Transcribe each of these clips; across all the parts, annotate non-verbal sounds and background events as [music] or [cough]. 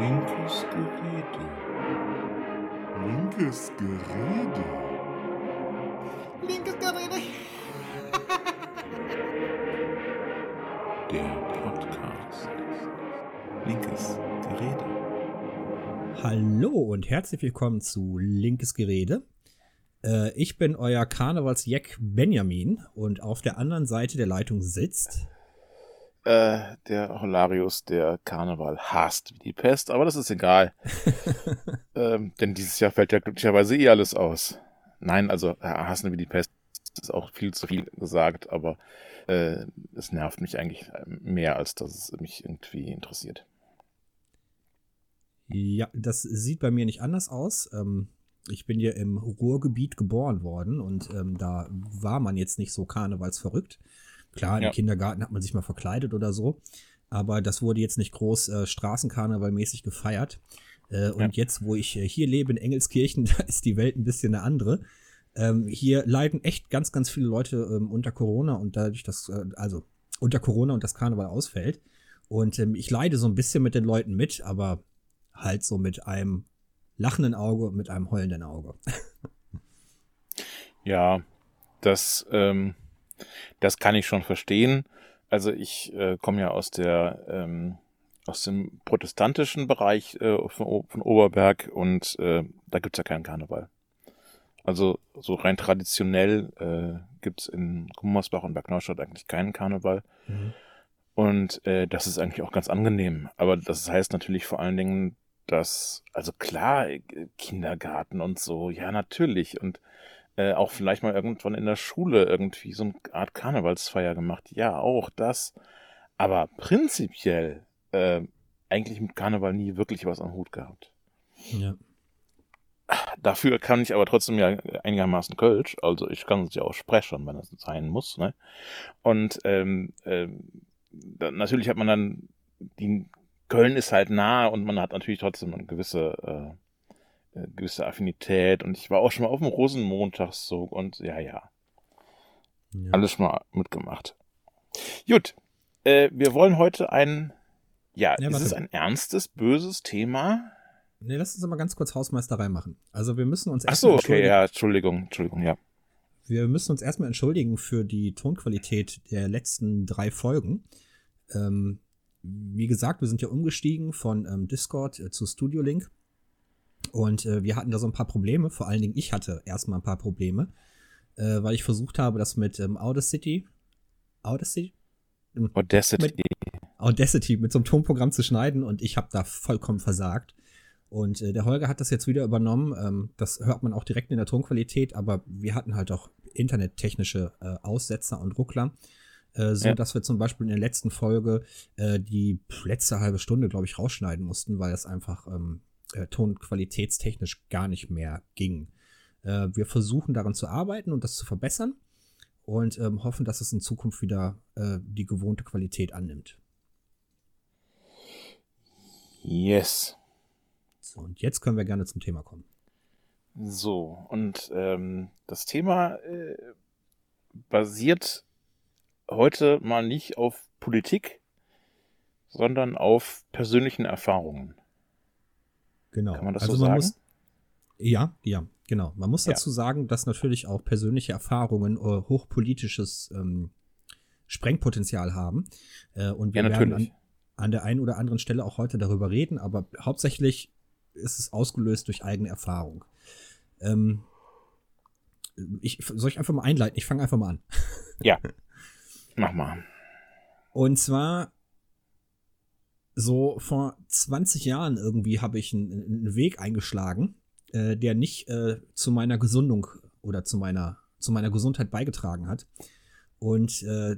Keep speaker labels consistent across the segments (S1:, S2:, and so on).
S1: Linkes Gerede. Linkes Gerede.
S2: Linkes Gerede.
S1: Der Podcast. Linkes Gerede.
S3: Hallo und herzlich willkommen zu Linkes Gerede. Äh, ich bin euer Karnevalsjack Benjamin und auf der anderen Seite der Leitung sitzt.
S4: Äh, der Holarius, der Karneval hasst wie die Pest, aber das ist egal. [laughs] ähm, denn dieses Jahr fällt ja glücklicherweise eh alles aus. Nein, also äh, hassen wie die Pest ist auch viel zu viel gesagt, aber äh, es nervt mich eigentlich mehr, als dass es mich irgendwie interessiert.
S3: Ja, das sieht bei mir nicht anders aus. Ähm, ich bin ja im Ruhrgebiet geboren worden und ähm, da war man jetzt nicht so karnevalsverrückt. Klar, im
S4: Ja.
S3: Kindergarten hat man sich mal verkleidet oder so, aber das wurde jetzt nicht groß äh, Straßenkarnevalmäßig gefeiert. Äh, und jetzt, wo ich äh, hier lebe in Engelskirchen, [laughs] da ist die Welt ein bisschen eine andere. Ähm, hier leiden echt ganz, ganz viele Leute ähm, unter Corona und dadurch, dass, äh, also unter Corona und das Karneval ausfällt. Und ähm, ich leide so ein bisschen mit den Leuten mit, aber halt so mit einem lachenden Auge und mit einem heulenden Auge. [laughs]
S4: Ja, das, ähm, das kann ich schon verstehen. Also ich äh, komme ja aus der ähm, aus dem protestantischen Bereich äh, von, von Oberberg und äh, da gibt's ja keinen Karneval. Also so rein traditionell äh, gibt's in Gummersbach und Bergneustadt eigentlich keinen Karneval. Und äh, das ist eigentlich auch ganz angenehm. Aber das heißt natürlich vor allen Dingen, dass, also klar, Kindergarten und so, ja, natürlich. Und äh, auch vielleicht mal irgendwann in der Schule irgendwie so eine Art Karnevalsfeier gemacht. Ja, auch das. Aber prinzipiell äh, eigentlich mit Karneval nie wirklich was am Hut gehabt.
S3: Ja.
S4: Dafür kann ich aber trotzdem ja einigermaßen Kölsch, also ich kann es ja auch sprechen, wenn es sein muss. Ne? Und ähm, ähm, da, natürlich hat man dann, die, Köln ist halt nah und man hat natürlich trotzdem eine gewisse, äh, äh, gewisse Affinität. Und ich war auch schon mal auf dem Rosenmontagszug und ja, ja,
S3: ja.
S4: alles schon mal mitgemacht. Gut, äh, wir wollen heute ein, ja,
S3: Ja,
S4: ist es ein ernstes, böses Thema?
S3: Nee, lass uns aber ganz kurz Hausmeisterei machen. Also wir müssen uns
S4: Ach
S3: erstmal
S4: so, okay,
S3: entschuldigen-
S4: ja, Entschuldigung, Entschuldigung, ja.
S3: Wir müssen uns erstmal entschuldigen für die Tonqualität der letzten drei Folgen. Ähm, wie gesagt, wir sind ja umgestiegen von ähm, Discord äh, zu Studio Link. Und äh, wir hatten da so ein paar Probleme. Vor allen Dingen ich hatte erstmal ein paar Probleme, äh, weil ich versucht habe, das mit ähm, Audacity, Audacity,
S4: Audacity.
S3: Audacity mit so einem Tonprogramm zu schneiden und ich habe da vollkommen versagt. Und äh, der Holger hat das jetzt wieder übernommen. Ähm, das hört man auch direkt in der Tonqualität, aber wir hatten halt auch internettechnische äh, Aussetzer und Ruckler. Äh, so
S4: Ja.
S3: dass wir zum Beispiel in der letzten Folge äh, die letzte halbe Stunde, glaube ich, rausschneiden mussten, weil es einfach ähm, äh, tonqualitätstechnisch gar nicht mehr ging. Äh, wir versuchen daran zu arbeiten und das zu verbessern und ähm, hoffen, dass es in Zukunft wieder äh, die gewohnte Qualität annimmt.
S4: Yes.
S3: So, und jetzt können wir gerne zum Thema kommen.
S4: So, und ähm, das Thema äh, basiert heute mal nicht auf Politik, sondern auf persönlichen Erfahrungen.
S3: Genau.
S4: Kann man das
S3: also
S4: so
S3: man
S4: sagen?
S3: Muss, ja, ja, genau. Man muss
S4: Ja.
S3: dazu sagen, dass natürlich auch persönliche Erfahrungen äh, hochpolitisches ähm, Sprengpotenzial haben. Äh, und wir
S4: Ja,
S3: werden an, an der einen oder anderen Stelle auch heute darüber reden, aber hauptsächlich ist es ausgelöst durch eigene Erfahrung. Ähm, ich, soll ich einfach mal einleiten? Ich fange einfach mal an. [laughs]
S4: Mach mal.
S3: Und zwar so vor 20 Jahren irgendwie habe ich einen, einen Weg eingeschlagen, äh, der nicht äh, zu meiner Gesundung oder zu meiner, zu meiner Gesundheit beigetragen hat. Und äh,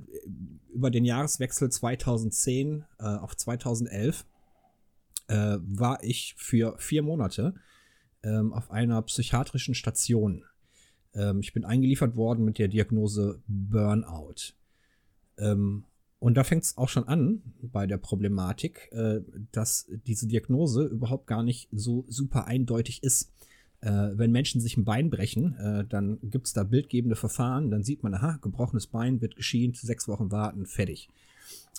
S3: über den Jahreswechsel 2010 äh, auf 2011 äh, war ich für vier Monate ähm, auf einer psychiatrischen Station. Ähm, ich bin eingeliefert worden mit der Diagnose Burnout. Ähm, und da fängt es auch schon an bei der Problematik, äh, dass diese Diagnose überhaupt gar nicht so super eindeutig ist. Äh, wenn Menschen sich ein Bein brechen, äh, dann gibt es da bildgebende Verfahren, dann sieht man, aha, gebrochenes Bein wird geschient, sechs Wochen warten, fertig.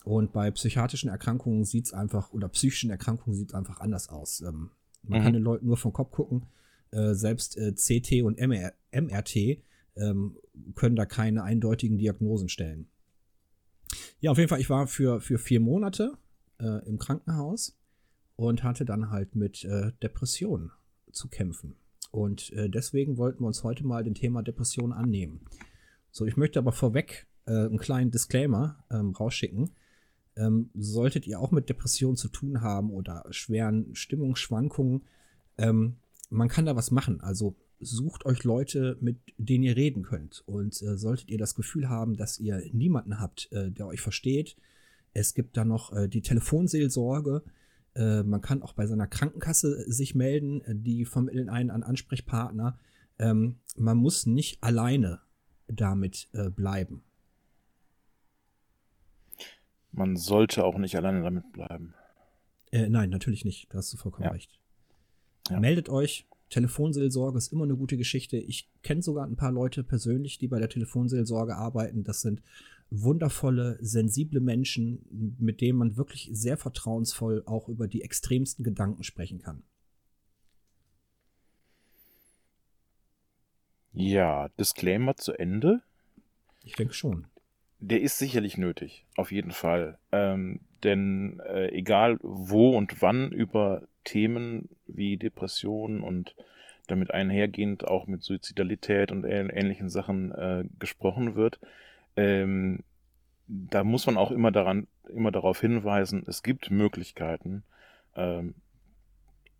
S3: Und bei psychiatrischen Erkrankungen sieht es einfach, oder psychischen Erkrankungen sieht es einfach anders aus. Ähm, man
S4: Mhm.
S3: kann den Leuten nur vom Kopf gucken. Äh, selbst äh, CT und MR, MRT ähm, können da keine eindeutigen Diagnosen stellen. Ja, auf jeden Fall, ich war für, für vier Monate äh, im Krankenhaus und hatte dann halt mit äh, Depressionen zu kämpfen. Und äh, deswegen wollten wir uns heute mal dem Thema Depression annehmen. So, ich möchte aber vorweg äh, einen kleinen Disclaimer ähm, rausschicken. Ähm, solltet ihr auch mit Depressionen zu tun haben oder schweren Stimmungsschwankungen, ähm, man kann da was machen. Also sucht euch Leute, mit denen ihr reden könnt. Und äh, solltet ihr das Gefühl haben, dass ihr niemanden habt, äh, der euch versteht, es gibt da noch äh, die Telefonseelsorge. Äh, man kann auch bei seiner Krankenkasse sich melden. äh, Die vermitteln einen an Ansprechpartner. Ähm, man muss nicht alleine damit äh, bleiben.
S4: Man sollte auch nicht alleine damit bleiben.
S3: Äh, nein, natürlich nicht. Da hast du vollkommen
S4: Ja.
S3: recht.
S4: Ja.
S3: Meldet euch. Telefonseelsorge ist immer eine gute Geschichte. Ich kenne sogar ein paar Leute persönlich, die bei der Telefonseelsorge arbeiten. Das sind wundervolle, sensible Menschen, mit denen man wirklich sehr vertrauensvoll auch über die extremsten Gedanken sprechen kann.
S4: Ja, Disclaimer zu Ende.
S3: Ich denke schon.
S4: Der ist sicherlich nötig, auf jeden Fall. Ähm, denn äh, egal wo und wann über Themen wie Depressionen und damit einhergehend auch mit Suizidalität und ähn ähnlichen Sachen äh, gesprochen wird, ähm, da muss man auch immer daran, immer darauf hinweisen, es gibt Möglichkeiten, ähm,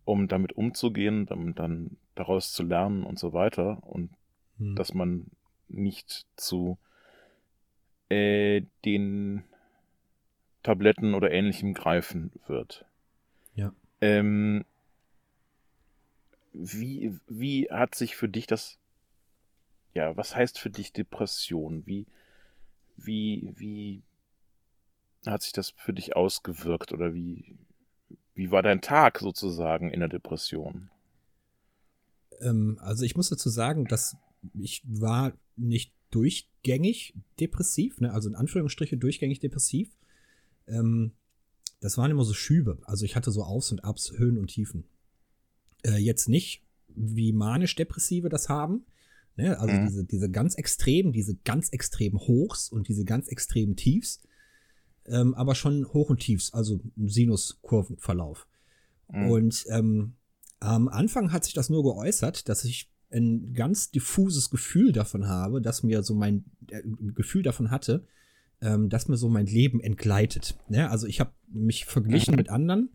S4: um damit umzugehen, um dann daraus zu lernen und so weiter und
S3: Hm.
S4: dass man nicht zu äh, den Tabletten oder ähnlichem greifen wird.
S3: Ja.
S4: Ähm, wie, wie hat sich für dich das, ja, was heißt für dich Depression? Wie, wie, wie hat sich das für dich ausgewirkt oder wie, wie war dein Tag sozusagen in der Depression?
S3: Ähm, also ich muss dazu sagen, dass ich war nicht durchgängig depressiv, ne? also in Anführungsstriche durchgängig depressiv. Ähm, das waren immer so Schübe. Also ich hatte so Aufs und Abs, Höhen und Tiefen. Äh, jetzt nicht, wie manisch-Depressive das haben. Ne? Also
S4: Mhm.
S3: diese, diese ganz extremen, diese ganz extremen Hochs und diese ganz extremen Tiefs. Ähm, aber schon Hoch und Tiefs, also ein Sinuskurvenverlauf.
S4: Mhm.
S3: Und ähm, am Anfang hat sich das nur geäußert, dass ich ein ganz diffuses Gefühl davon habe, dass mir so mein äh, Gefühl davon hatte, ähm, dass mir so mein Leben entgleitet. Ne? Also ich habe mich verglichen
S4: Mhm.
S3: mit anderen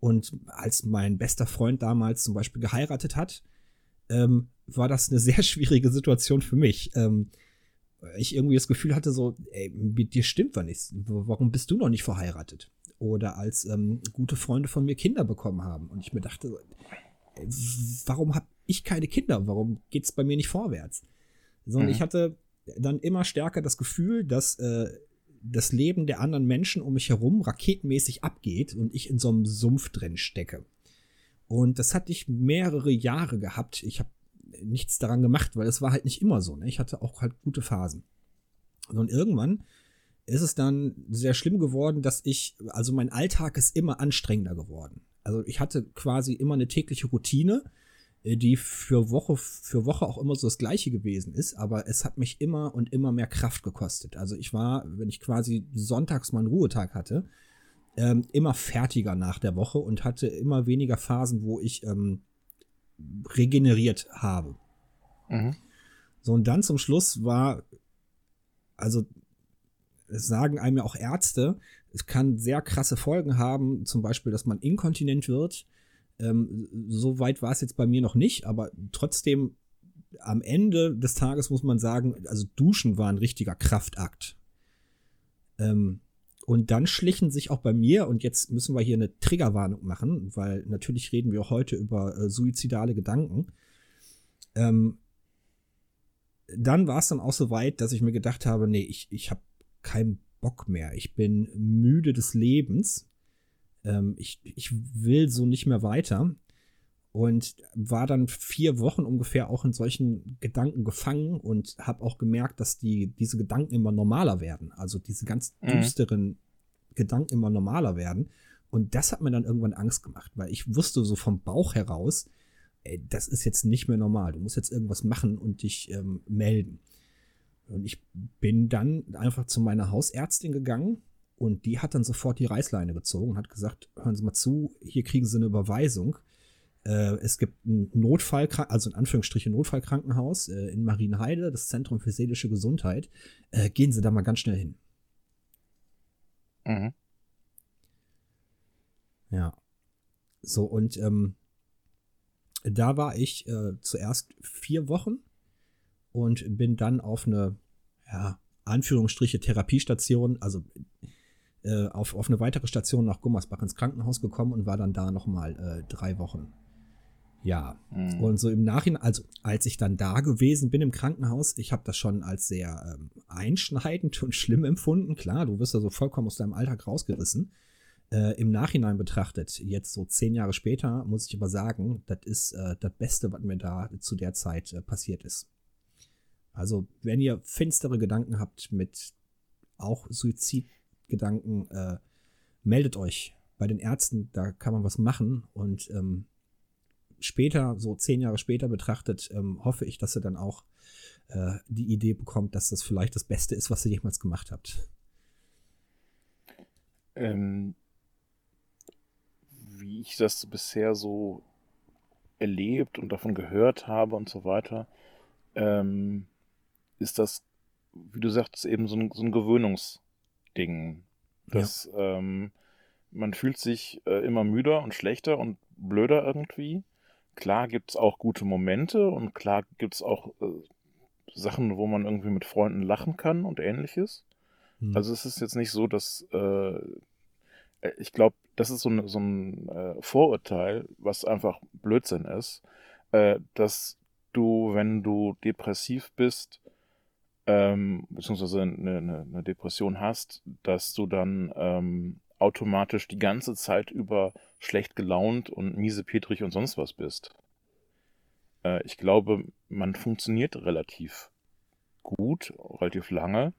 S3: und als mein bester Freund damals zum Beispiel geheiratet hat, ähm, war das eine sehr [laughs] schwierige Situation für mich. Ähm, ich irgendwie das Gefühl hatte, so, ey, mit dir stimmt was nicht. Warum bist du noch nicht verheiratet? Oder als ähm, gute Freunde von mir Kinder bekommen haben. Und ich mir dachte, warum habe ich keine Kinder? Warum geht es bei mir nicht vorwärts? Sondern
S4: Mhm.
S3: ich hatte dann immer stärker das Gefühl, dass äh, das Leben der anderen Menschen um mich herum raketenmäßig abgeht und ich in so einem Sumpf drin stecke. Und das hatte ich mehrere Jahre gehabt. Ich habe nichts daran gemacht, weil es war halt nicht immer so. Ne? Ich hatte auch halt gute Phasen. Und irgendwann ist es dann sehr schlimm geworden, dass ich, also mein Alltag ist immer anstrengender geworden. Also ich hatte quasi immer eine tägliche Routine, die für Woche für Woche auch immer so das gleiche gewesen ist, aber es hat mich immer und immer mehr Kraft gekostet. Also ich war, wenn ich quasi sonntags meinen Ruhetag hatte, ähm, immer fertiger nach der Woche und hatte immer weniger Phasen, wo ich ähm, regeneriert habe.
S4: Mhm.
S3: So, und dann zum Schluss war, also, es sagen einem ja auch Ärzte, es kann sehr krasse Folgen haben, zum Beispiel, dass man inkontinent wird. Ähm, so weit war es jetzt bei mir noch nicht, aber trotzdem, am Ende des Tages muss man sagen, also Duschen war ein richtiger Kraftakt. Ähm, und dann schlichen sich auch bei mir, und jetzt müssen wir hier eine Triggerwarnung machen, weil natürlich reden wir heute über äh, suizidale Gedanken. Ähm, dann war es dann auch so weit, dass ich mir gedacht habe, nee, ich, ich habe keinen Bock mehr. Ich bin müde des Lebens. Ähm, ich, ich will so nicht mehr weiter. Und war dann vier Wochen ungefähr auch in solchen Gedanken gefangen und habe auch gemerkt, dass die, diese Gedanken immer normaler werden. Also diese ganz
S4: Mhm.
S3: düsteren Gedanken immer normaler werden. Und das hat mir dann irgendwann Angst gemacht, weil ich wusste so vom Bauch heraus, ey, das ist jetzt nicht mehr normal. Du musst jetzt irgendwas machen und dich ähm, melden. Und ich bin dann einfach zu meiner Hausärztin gegangen und die hat dann sofort die Reißleine gezogen und hat gesagt, hören Sie mal zu, hier kriegen Sie eine Überweisung. Äh, es gibt ein Notfall, also in Anführungsstrichen Notfallkrankenhaus äh, in Marienheide, das Zentrum für seelische Gesundheit. Äh, gehen Sie da mal ganz schnell hin.
S4: Mhm.
S3: Ja. So, und ähm, da war ich äh, zuerst vier Wochen und bin dann auf eine, ja, Anführungsstriche Therapiestation, also äh, auf, auf eine weitere Station nach Gummersbach ins Krankenhaus gekommen und war dann da nochmal äh, drei Wochen. Ja, mhm. und so im Nachhinein, also als ich dann da gewesen bin im Krankenhaus, ich habe das schon als sehr ähm, einschneidend und schlimm empfunden. Klar, du wirst da so vollkommen aus deinem Alltag rausgerissen. Äh, Im Nachhinein betrachtet, jetzt so zehn Jahre später, muss ich aber sagen, das ist äh, das Beste, was mir da zu der Zeit äh, passiert ist. Also, wenn ihr finstere Gedanken habt mit auch Suizidgedanken, äh, meldet euch bei den Ärzten, da kann man was machen und ähm, später, so zehn Jahre später betrachtet, ähm, hoffe ich, dass ihr dann auch äh, die Idee bekommt, dass das vielleicht das Beste ist, was ihr jemals gemacht habt.
S4: Ähm, wie ich das bisher so erlebt und davon gehört habe und so weiter, ähm, ist das, wie du sagst, eben so ein, so ein Gewöhnungsding. Dass ja. ähm, man fühlt sich äh, immer müder und schlechter und blöder irgendwie. Klar gibt es auch gute Momente und klar gibt es auch äh, Sachen, wo man irgendwie mit Freunden lachen kann und ähnliches. Hm. Also es ist jetzt nicht so, dass äh, ich glaube, das ist so ein, so ein äh, Vorurteil, was einfach Blödsinn ist, äh, dass du, wenn du depressiv bist, ähm, beziehungsweise eine, eine, eine, Depression hast, dass du dann ähm, automatisch die ganze Zeit über schlecht gelaunt und miesepetrig und sonst was bist. Äh, ich glaube, man funktioniert relativ gut, relativ lange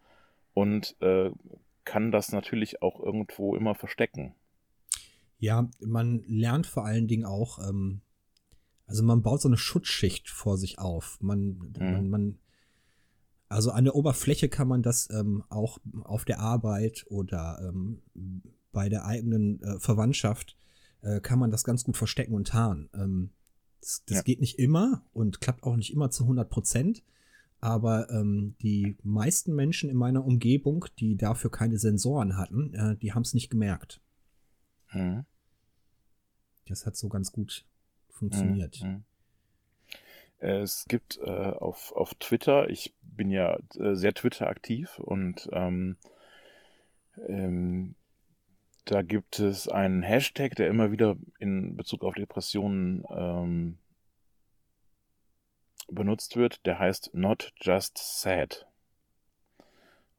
S4: und äh, kann das natürlich auch irgendwo immer verstecken.
S3: Ja, man lernt vor allen Dingen auch, ähm, also man baut so eine Schutzschicht vor sich auf. Man, mhm. man, man, also an der Oberfläche kann man das ähm, auch auf der Arbeit oder ähm, bei der eigenen äh, Verwandtschaft äh, kann man das ganz gut verstecken und tarnen. Ähm, das, das ja. geht nicht immer und klappt auch nicht immer zu 100 Prozent. Aber ähm, die meisten Menschen in meiner Umgebung, die dafür keine Sensoren hatten, äh, die haben es nicht gemerkt. Mhm. Das hat so ganz gut funktioniert. Mhm.
S4: Es gibt äh, auf, auf Twitter, ich bin ja äh, sehr Twitter aktiv und ähm, ähm, da gibt es einen Hashtag, der immer wieder in Bezug auf Depressionen ähm, benutzt wird, der heißt Not Just Sad.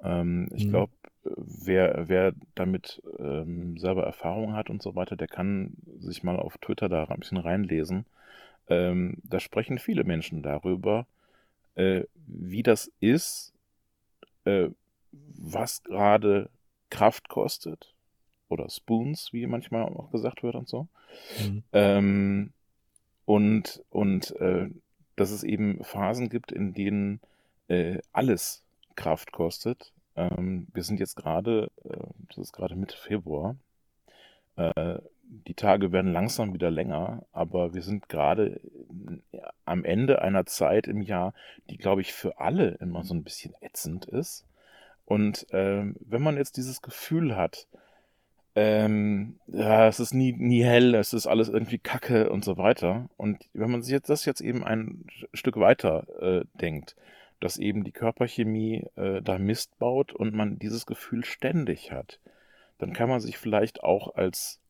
S4: Ähm, ich mhm. glaube, wer, wer damit ähm, selber Erfahrung hat und so weiter, der kann sich mal auf Twitter da ein bisschen reinlesen. Ähm, da sprechen viele Menschen darüber, äh, wie das ist, äh, was gerade Kraft kostet oder Spoons, wie manchmal auch gesagt wird und so. Mhm. Ähm, und und äh, dass es eben Phasen gibt, in denen äh, alles Kraft kostet. Ähm, wir sind jetzt gerade, äh, das ist gerade Mitte Februar. Die Tage werden langsam wieder länger, aber wir sind gerade äh, am Ende einer Zeit im Jahr, die, glaube ich, für alle immer so ein bisschen ätzend ist. Und ähm, wenn man jetzt dieses Gefühl hat, ähm, ja, es ist nie, nie hell, es ist alles irgendwie Kacke und so weiter. Und wenn man sich jetzt das jetzt eben ein Stück weiter äh, denkt, dass eben die Körperchemie äh, da Mist baut und man dieses Gefühl ständig hat, dann kann man sich vielleicht auch als,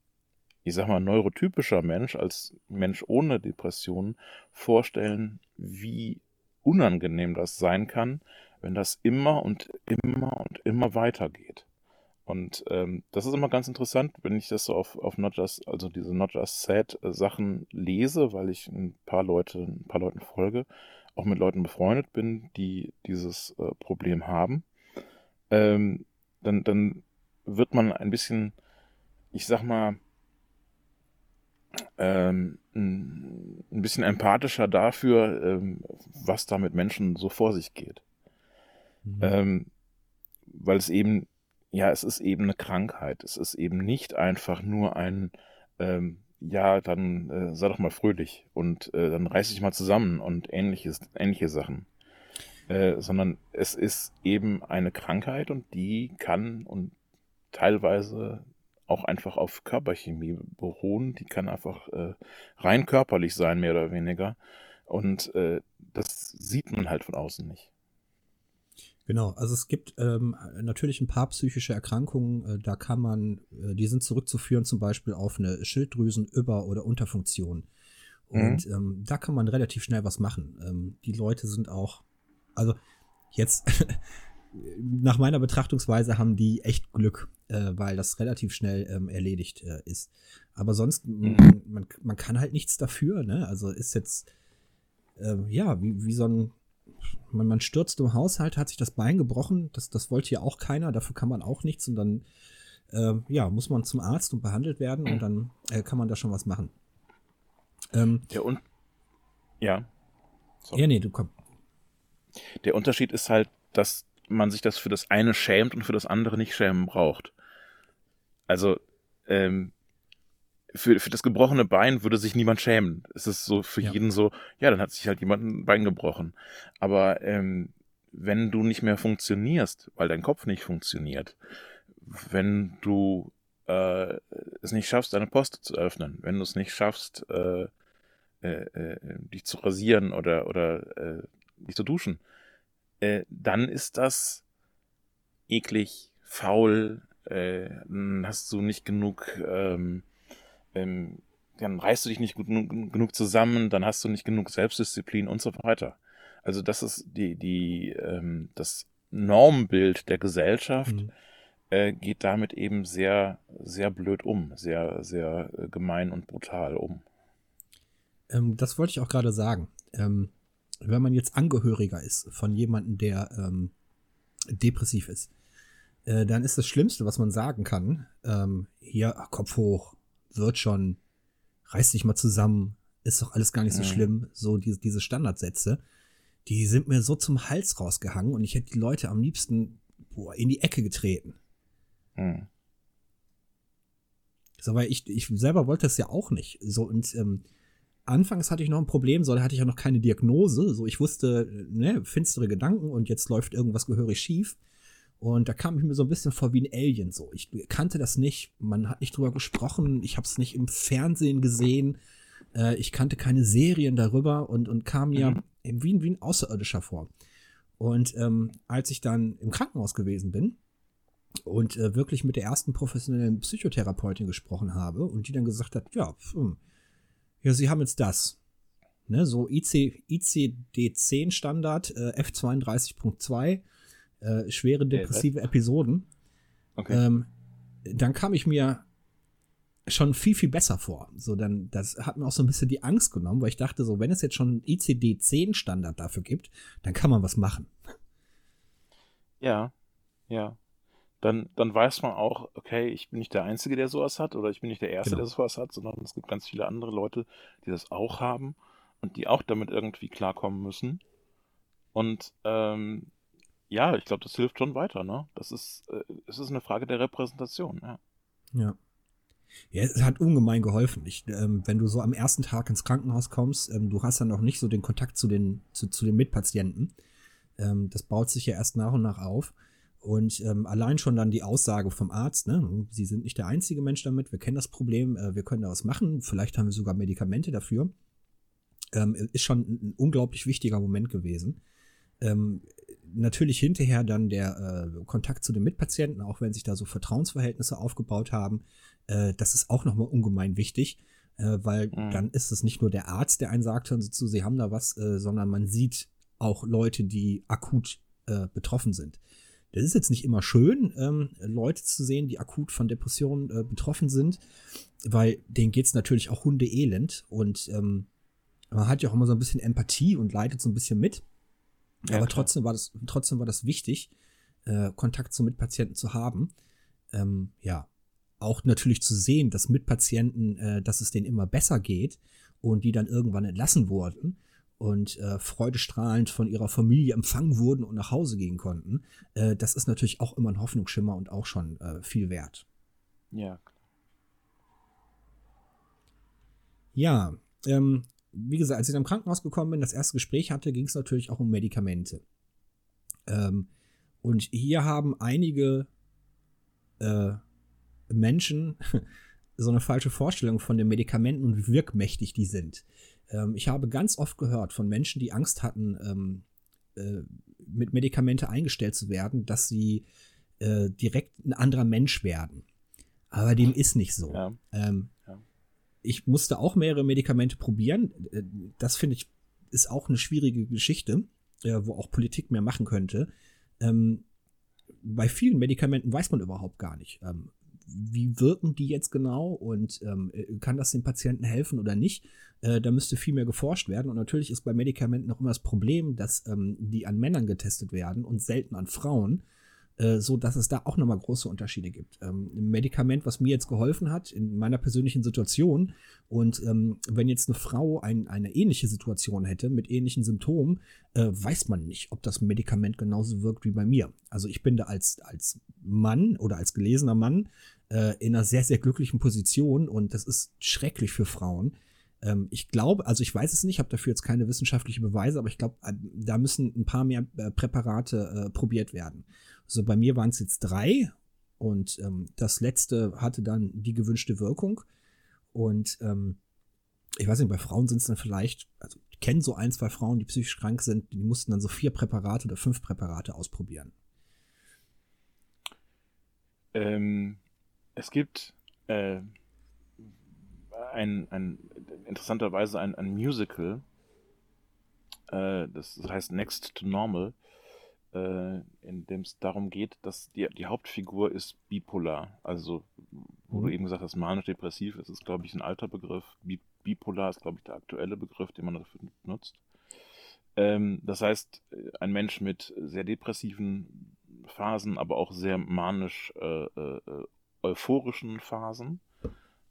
S4: ich sag mal, neurotypischer Mensch, als Mensch ohne Depression vorstellen, wie unangenehm das sein kann, wenn das immer und immer und immer weitergeht. Und ähm, das ist immer ganz interessant, wenn ich das so auf, auf Not Just, also diese Not Just Sad äh, Sachen lese, weil ich ein paar Leute, ein paar Leuten folge, auch mit Leuten befreundet bin, die dieses äh, Problem haben. Ähm, dann, dann wird man ein bisschen, ich sag mal, ähm, ein bisschen empathischer dafür, ähm, was da mit Menschen so vor sich geht. Mhm. Ähm, weil es eben, ja, es ist eben eine Krankheit. Es ist eben nicht einfach nur ein, ähm, ja, dann äh, sei doch mal fröhlich und äh, dann reiß dich mal zusammen und ähnliches, ähnliche Sachen. Äh, sondern es ist eben eine Krankheit und die kann und teilweise auch einfach auf Körperchemie beruhen. Die kann einfach äh, rein körperlich sein, mehr oder weniger. Und äh, das sieht man halt von außen nicht.
S3: Genau, also es gibt ähm, natürlich ein paar psychische Erkrankungen, äh, da kann man, äh, die sind zurückzuführen zum Beispiel auf eine Schilddrüsenüber- oder Unterfunktion. Und mhm. ähm, da kann man relativ schnell was machen. Ähm, die Leute sind auch, also jetzt [laughs] nach meiner Betrachtungsweise haben die echt Glück, äh, weil das relativ schnell ähm, erledigt äh, ist. Aber sonst, mhm. man, man kann halt nichts dafür, ne? Also ist jetzt, äh, ja, wie, wie so ein, man, man stürzt im Haushalt, hat sich das Bein gebrochen, das, das wollte ja auch keiner, dafür kann man auch nichts und dann, äh, ja, muss man zum Arzt und behandelt werden und dann äh, kann man da schon was machen.
S4: Ähm, ja, und, ja.
S3: Sorry. Ja, nee, du komm.
S4: Der Unterschied ist halt, dass man sich das für das eine schämt und für das andere nicht schämen braucht. Also, ähm, für, für das gebrochene Bein würde sich niemand schämen. Es ist so für ja. jeden so, ja, dann hat sich halt jemand ein Bein gebrochen. Aber ähm, wenn du nicht mehr funktionierst, weil dein Kopf nicht funktioniert, wenn du äh, es nicht schaffst, deine Post zu öffnen, wenn du es nicht schaffst, äh, äh, äh dich zu rasieren oder, oder äh, dich zu duschen, äh, dann ist das eklig, faul, äh, dann hast du nicht genug, ähm, ähm, dann reißt du dich nicht gut, genug zusammen, dann hast du nicht genug Selbstdisziplin und so weiter. Also das ist die, die, ähm, das Normbild der Gesellschaft mhm. äh, geht damit eben sehr, sehr blöd um, sehr, sehr äh, gemein und brutal um.
S3: Ähm, das wollte ich auch gerade sagen. Ähm, wenn man jetzt Angehöriger ist von jemandem, der ähm, depressiv ist, äh, dann ist das Schlimmste, was man sagen kann, ähm, hier, ach, Kopf hoch, wird schon, reiß dich mal zusammen, ist doch alles gar nicht so mhm. schlimm, so diese, diese Standardsätze, die sind mir so zum Hals rausgehangen und ich hätte die Leute am liebsten boah, in die Ecke getreten. Mhm. So, weil ich, ich selber wollte das ja auch nicht. So, und ähm, anfangs hatte ich noch ein Problem, so da hatte ich ja noch keine Diagnose. So, ich wusste, ne, finstere Gedanken und jetzt läuft irgendwas gehörig schief. Und da kam ich mir so ein bisschen vor wie ein Alien. So, ich kannte das nicht, man hat nicht drüber gesprochen, ich habe es nicht im Fernsehen gesehen, äh, ich kannte keine Serien darüber und, und kam mir mhm. wie, wie ein Außerirdischer vor. Und ähm, als ich dann im Krankenhaus gewesen bin und äh, wirklich mit der ersten professionellen Psychotherapeutin gesprochen habe und die dann gesagt hat, ja, hm, ja, sie haben jetzt das. Ne, so IC, ICD-10 Standard, äh, F32.2, äh, schwere depressive okay, Episoden. Okay. Ähm, dann kam ich mir schon viel, viel besser vor. So, dann, das hat mir auch so ein bisschen die Angst genommen, weil ich dachte, so, wenn es jetzt schon ICD-10 Standard dafür gibt, dann kann man was machen.
S4: Ja, ja dann, dann weiß man auch, okay, ich bin nicht der Einzige, der sowas hat, oder ich bin nicht der Erste, genau. der sowas hat, sondern es gibt ganz viele andere Leute, die das auch haben und die auch damit irgendwie klarkommen müssen. Und ähm, ja, ich glaube, das hilft schon weiter, ne? Das ist, äh, es ist eine Frage der Repräsentation, ja.
S3: Ja. Ja, es hat ungemein geholfen. Ich, ähm, wenn du so am ersten Tag ins Krankenhaus kommst, ähm, du hast dann noch nicht so den Kontakt zu den, zu, zu den Mitpatienten. Ähm, das baut sich ja erst nach und nach auf. Und ähm, allein schon dann die Aussage vom Arzt, ne, Sie sind nicht der einzige Mensch damit, wir kennen das Problem, äh, wir können da was machen, vielleicht haben wir sogar Medikamente dafür, ähm, ist schon ein unglaublich wichtiger Moment gewesen. Ähm, natürlich hinterher dann der äh, Kontakt zu den Mitpatienten, auch wenn sich da so Vertrauensverhältnisse aufgebaut haben, äh, das ist auch nochmal ungemein wichtig, äh, weil mhm. dann ist es nicht nur der Arzt, der einen sagt, hören Sie zu, Sie haben da was, äh, sondern man sieht auch Leute, die akut äh, betroffen sind. Das ist jetzt nicht immer schön, ähm, Leute zu sehen, die akut von Depressionen äh, betroffen sind, weil denen geht's natürlich auch hundeelend und ähm, man hat ja auch immer so ein bisschen Empathie und leidet so ein bisschen mit. Ja, Aber trotzdem war das, trotzdem war das wichtig, äh, Kontakt zu Mitpatienten zu haben. ähm, ja, auch natürlich zu sehen, dass mit Patienten, äh, dass es denen immer besser geht und die dann irgendwann entlassen wurden und äh, freudestrahlend von ihrer Familie empfangen wurden und nach Hause gehen konnten, äh, das ist natürlich auch immer ein Hoffnungsschimmer und auch schon äh, viel wert.
S4: Ja.
S3: Ja, ähm, wie gesagt, als ich dann im Krankenhaus gekommen bin, das erste Gespräch hatte, ging es natürlich auch um Medikamente. Ähm, und hier haben einige äh, Menschen [laughs] so eine falsche Vorstellung von den Medikamenten und wie wirkmächtig die sind. Ähm, ich habe ganz oft gehört von Menschen, die Angst hatten, ähm, äh, mit Medikamente eingestellt zu werden, dass sie äh, direkt ein anderer Mensch werden. Aber dem ist nicht so.
S4: Ja.
S3: Ähm,
S4: Ja.
S3: Ich musste auch mehrere Medikamente probieren. Äh, Das finde ich ist auch eine schwierige Geschichte, äh, wo auch Politik mehr machen könnte. Ähm, bei vielen Medikamenten weiß man überhaupt gar nicht, ähm, wie wirken die jetzt genau und ähm, äh, kann das dem Patienten helfen oder nicht. Äh, da müsste viel mehr geforscht werden. Und natürlich ist bei Medikamenten noch immer das Problem, dass ähm, die an Männern getestet werden und selten an Frauen, äh, so dass es da auch nochmal große Unterschiede gibt. Ähm, ein Medikament, was mir jetzt geholfen hat in meiner persönlichen Situation und ähm, wenn jetzt eine Frau ein, eine ähnliche Situation hätte mit ähnlichen Symptomen, äh, weiß man nicht, ob das Medikament genauso wirkt wie bei mir. Also ich bin da als, als Mann oder als gelesener Mann äh, in einer sehr, sehr glücklichen Position und das ist schrecklich für Frauen. Ähm, ich glaube, also ich weiß es nicht, habe dafür jetzt keine wissenschaftlichen Beweise, aber ich glaube, da müssen ein paar mehr äh, Präparate äh, probiert werden. So bei mir waren es jetzt drei und ähm, das letzte hatte dann die gewünschte Wirkung. Und ähm, ich weiß nicht, bei Frauen sind es dann vielleicht, also ich kenne so ein, zwei Frauen, die psychisch krank sind, die mussten dann so vier Präparate oder fünf Präparate ausprobieren.
S4: Ähm, es gibt äh, ein, ein interessanterweise ein, ein Musical, äh, das heißt Next to Normal, äh, in dem es darum geht, dass die, die Hauptfigur ist bipolar. Also, wo
S3: Mhm.
S4: du eben gesagt hast, manisch-depressiv, das ist, glaube ich, ein alter Begriff. Bi bipolar ist, glaube ich, der aktuelle Begriff, den man dafür nutzt. Ähm, das heißt, ein Mensch mit sehr depressiven Phasen, aber auch sehr manisch äh, äh, äh, euphorischen Phasen.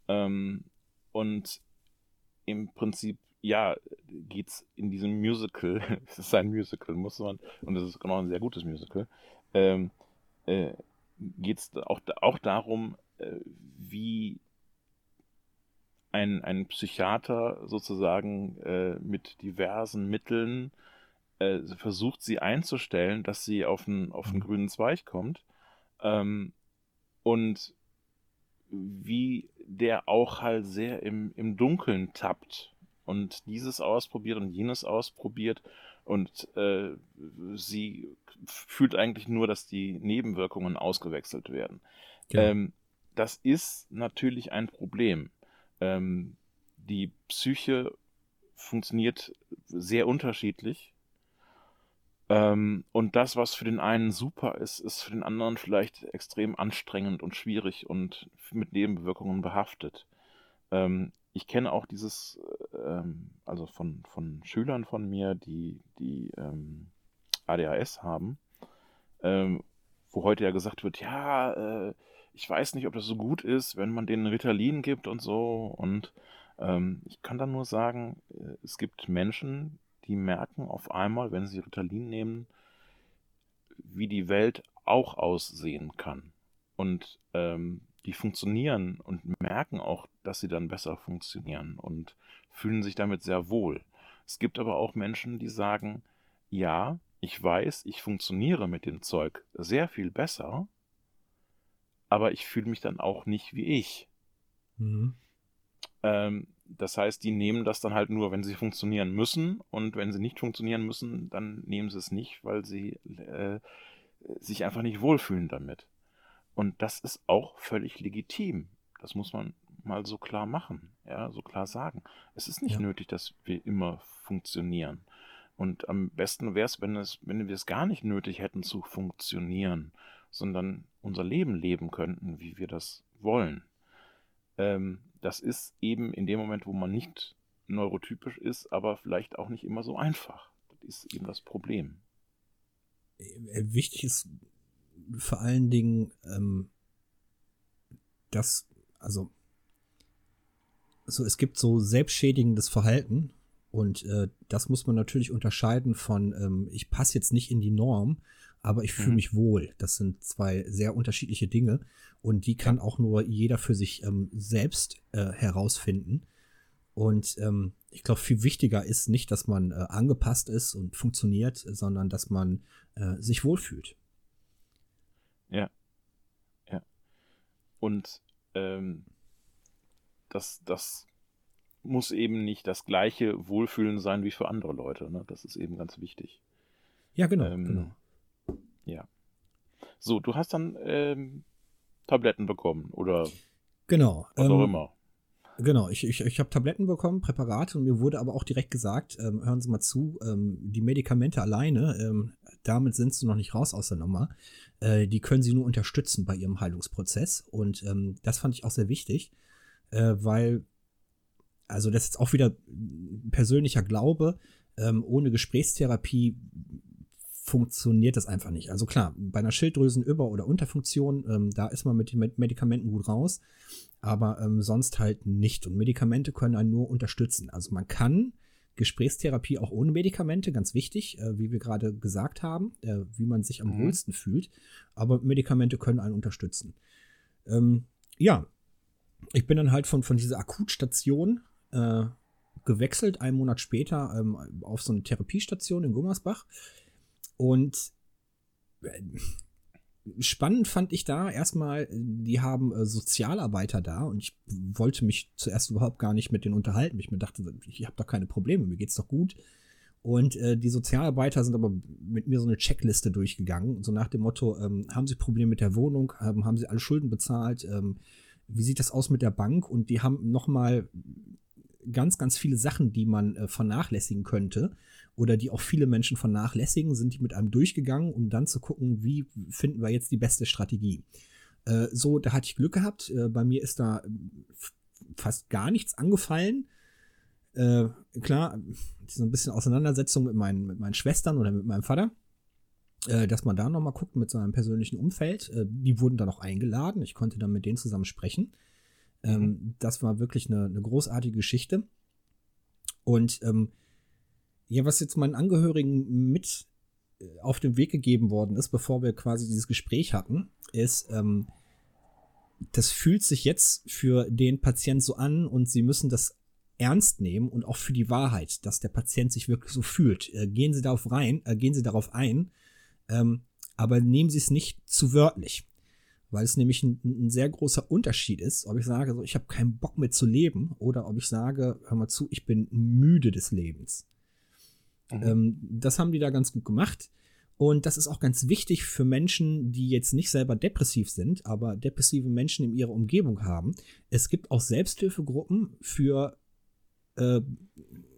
S4: Ähm, und im Prinzip, ja, geht's in diesem Musical, [laughs] es ist ein Musical, muss man, und es ist genau ein sehr gutes Musical, ähm, äh, geht's auch, auch darum, äh, wie ein, ein Psychiater sozusagen äh, mit diversen Mitteln äh, versucht, sie einzustellen, dass sie auf einen, auf einen
S3: Mhm.
S4: grünen Zweig kommt. Ähm, und wie der auch halt sehr im, im Dunkeln tappt und dieses ausprobiert und jenes ausprobiert und äh, sie fühlt eigentlich nur, dass die Nebenwirkungen ausgewechselt werden.
S3: Genau.
S4: Ähm, das ist natürlich ein Problem. Ähm, die Psyche funktioniert sehr unterschiedlich. Ähm, und das, was für den einen super ist, ist für den anderen vielleicht extrem anstrengend und schwierig und mit Nebenwirkungen behaftet. Ähm, ich kenne auch dieses, ähm, also von, von Schülern von mir, die, die ähm, ADHS haben, ähm, wo heute ja gesagt wird, ja, äh, ich weiß nicht, ob das so gut ist, wenn man denen Ritalin gibt und so. Und ähm, ich kann dann nur sagen, äh, es gibt Menschen, die merken auf einmal, wenn sie Ritalin nehmen, wie die Welt auch aussehen kann. Und ähm, die funktionieren und merken auch, dass sie dann besser funktionieren und fühlen sich damit sehr wohl. Es gibt aber auch Menschen, die sagen, ja, ich weiß, ich funktioniere mit dem Zeug sehr viel besser, aber ich fühle mich dann auch nicht wie ich.
S3: Mhm.
S4: Ähm, das heißt, die nehmen das dann halt nur, wenn sie funktionieren müssen. Und wenn sie nicht funktionieren müssen, dann nehmen sie es nicht, weil sie äh, sich einfach nicht wohlfühlen damit. Und das ist auch völlig legitim. Das muss man mal so klar machen, ja, so klar sagen. Es ist nicht
S3: Ja.
S4: nötig, dass wir immer funktionieren. Und am besten wäre es, wenn es, wenn wir es gar nicht nötig hätten zu funktionieren, sondern unser Leben leben könnten, wie wir das wollen. Ähm, das ist eben in dem Moment, wo man nicht neurotypisch ist, aber vielleicht auch nicht immer so einfach. Das ist eben das Problem.
S3: Äh, Wichtig ist vor allen Dingen, ähm, das, also, so, es gibt so selbstschädigendes Verhalten und äh, das muss man natürlich unterscheiden von, ähm, ich passe jetzt nicht in die Norm, aber ich fühle
S4: Mhm.
S3: mich wohl. Das sind zwei sehr unterschiedliche Dinge und die kann auch nur jeder für sich ähm, selbst äh, herausfinden. Und ähm, ich glaube, viel wichtiger ist nicht, dass man äh, angepasst ist und funktioniert, sondern dass man äh, sich wohlfühlt.
S4: Und ähm, das, das muss eben nicht das gleiche Wohlfühlen sein wie für andere Leute. Ne? Das ist eben ganz wichtig.
S3: Ja, genau,
S4: Ähm,
S3: genau.
S4: Ja. So, du hast dann ähm, Tabletten bekommen oder
S3: Genau.
S4: was auch
S3: ähm,
S4: immer.
S3: Genau, ich, ich, ich habe Tabletten bekommen, Präparate und mir wurde aber auch direkt gesagt, ähm, hören Sie mal zu, ähm, die Medikamente alleine, ähm, damit sind Sie noch nicht raus aus der Nummer. Äh, die können Sie nur unterstützen bei Ihrem Heilungsprozess und ähm, das fand ich auch sehr wichtig, äh, weil, also das ist auch wieder ein persönlicher Glaube, ähm, ohne Gesprächstherapie funktioniert das einfach nicht. Also klar, bei einer Schilddrüsenüber- oder Unterfunktion, ähm, da ist man mit den Med- Medikamenten gut raus aber ähm, sonst halt nicht. Und Medikamente können einen nur unterstützen. Also man kann Gesprächstherapie auch ohne Medikamente, ganz wichtig, äh, wie wir gerade gesagt haben, äh, wie man sich am
S4: Mhm.
S3: wohlsten fühlt. Aber Medikamente können einen unterstützen. Ähm, ja, ich bin dann halt von, von dieser Akutstation äh, gewechselt, einen Monat später ähm, auf so eine Therapiestation in Gummersbach. Und äh, spannend fand ich da erstmal, die haben äh, Sozialarbeiter da und ich wollte mich zuerst überhaupt gar nicht mit denen unterhalten. Ich mir dachte, ich habe doch keine Probleme, mir geht's doch gut. Und äh, die Sozialarbeiter sind aber mit mir so eine Checkliste durchgegangen, so nach dem Motto, ähm, haben Sie Probleme mit der Wohnung, ähm, haben Sie alle Schulden bezahlt, ähm, wie sieht das aus mit der Bank? Und die haben nochmal ganz, ganz viele Sachen, die man äh, vernachlässigen könnte oder die auch viele Menschen vernachlässigen, sind die mit einem durchgegangen, um dann zu gucken, wie finden wir jetzt die beste Strategie. Äh, so, da hatte ich Glück gehabt. Äh, bei mir ist da f- fast gar nichts angefallen. Äh, klar, so ein bisschen Auseinandersetzung mit meinen, mit meinen Schwestern oder mit meinem Vater, äh, dass man da nochmal guckt mit seinem persönlichen Umfeld. Äh, die wurden dann auch eingeladen. Ich konnte dann mit denen zusammen sprechen. Ähm, das war wirklich eine, eine großartige Geschichte. Und ähm, ja, was jetzt meinen Angehörigen mit äh, auf den Weg gegeben worden ist, bevor wir quasi dieses Gespräch hatten, ist, ähm, das fühlt sich jetzt für den Patient so an und sie müssen das ernst nehmen und auch für die Wahrheit, dass der Patient sich wirklich so fühlt. Äh, gehen Sie darauf rein, äh, gehen Sie darauf ein, ähm, aber nehmen Sie es nicht zu wörtlich. Weil es nämlich ein, ein sehr großer Unterschied ist, ob ich sage, so, ich habe keinen Bock mehr zu leben oder ob ich sage, hör mal zu, ich bin müde des Lebens.
S4: Mhm.
S3: Ähm, das haben die da ganz gut gemacht. Und das ist auch ganz wichtig für Menschen, die jetzt nicht selber depressiv sind, aber depressive Menschen in ihrer Umgebung haben. Es gibt auch Selbsthilfegruppen für äh,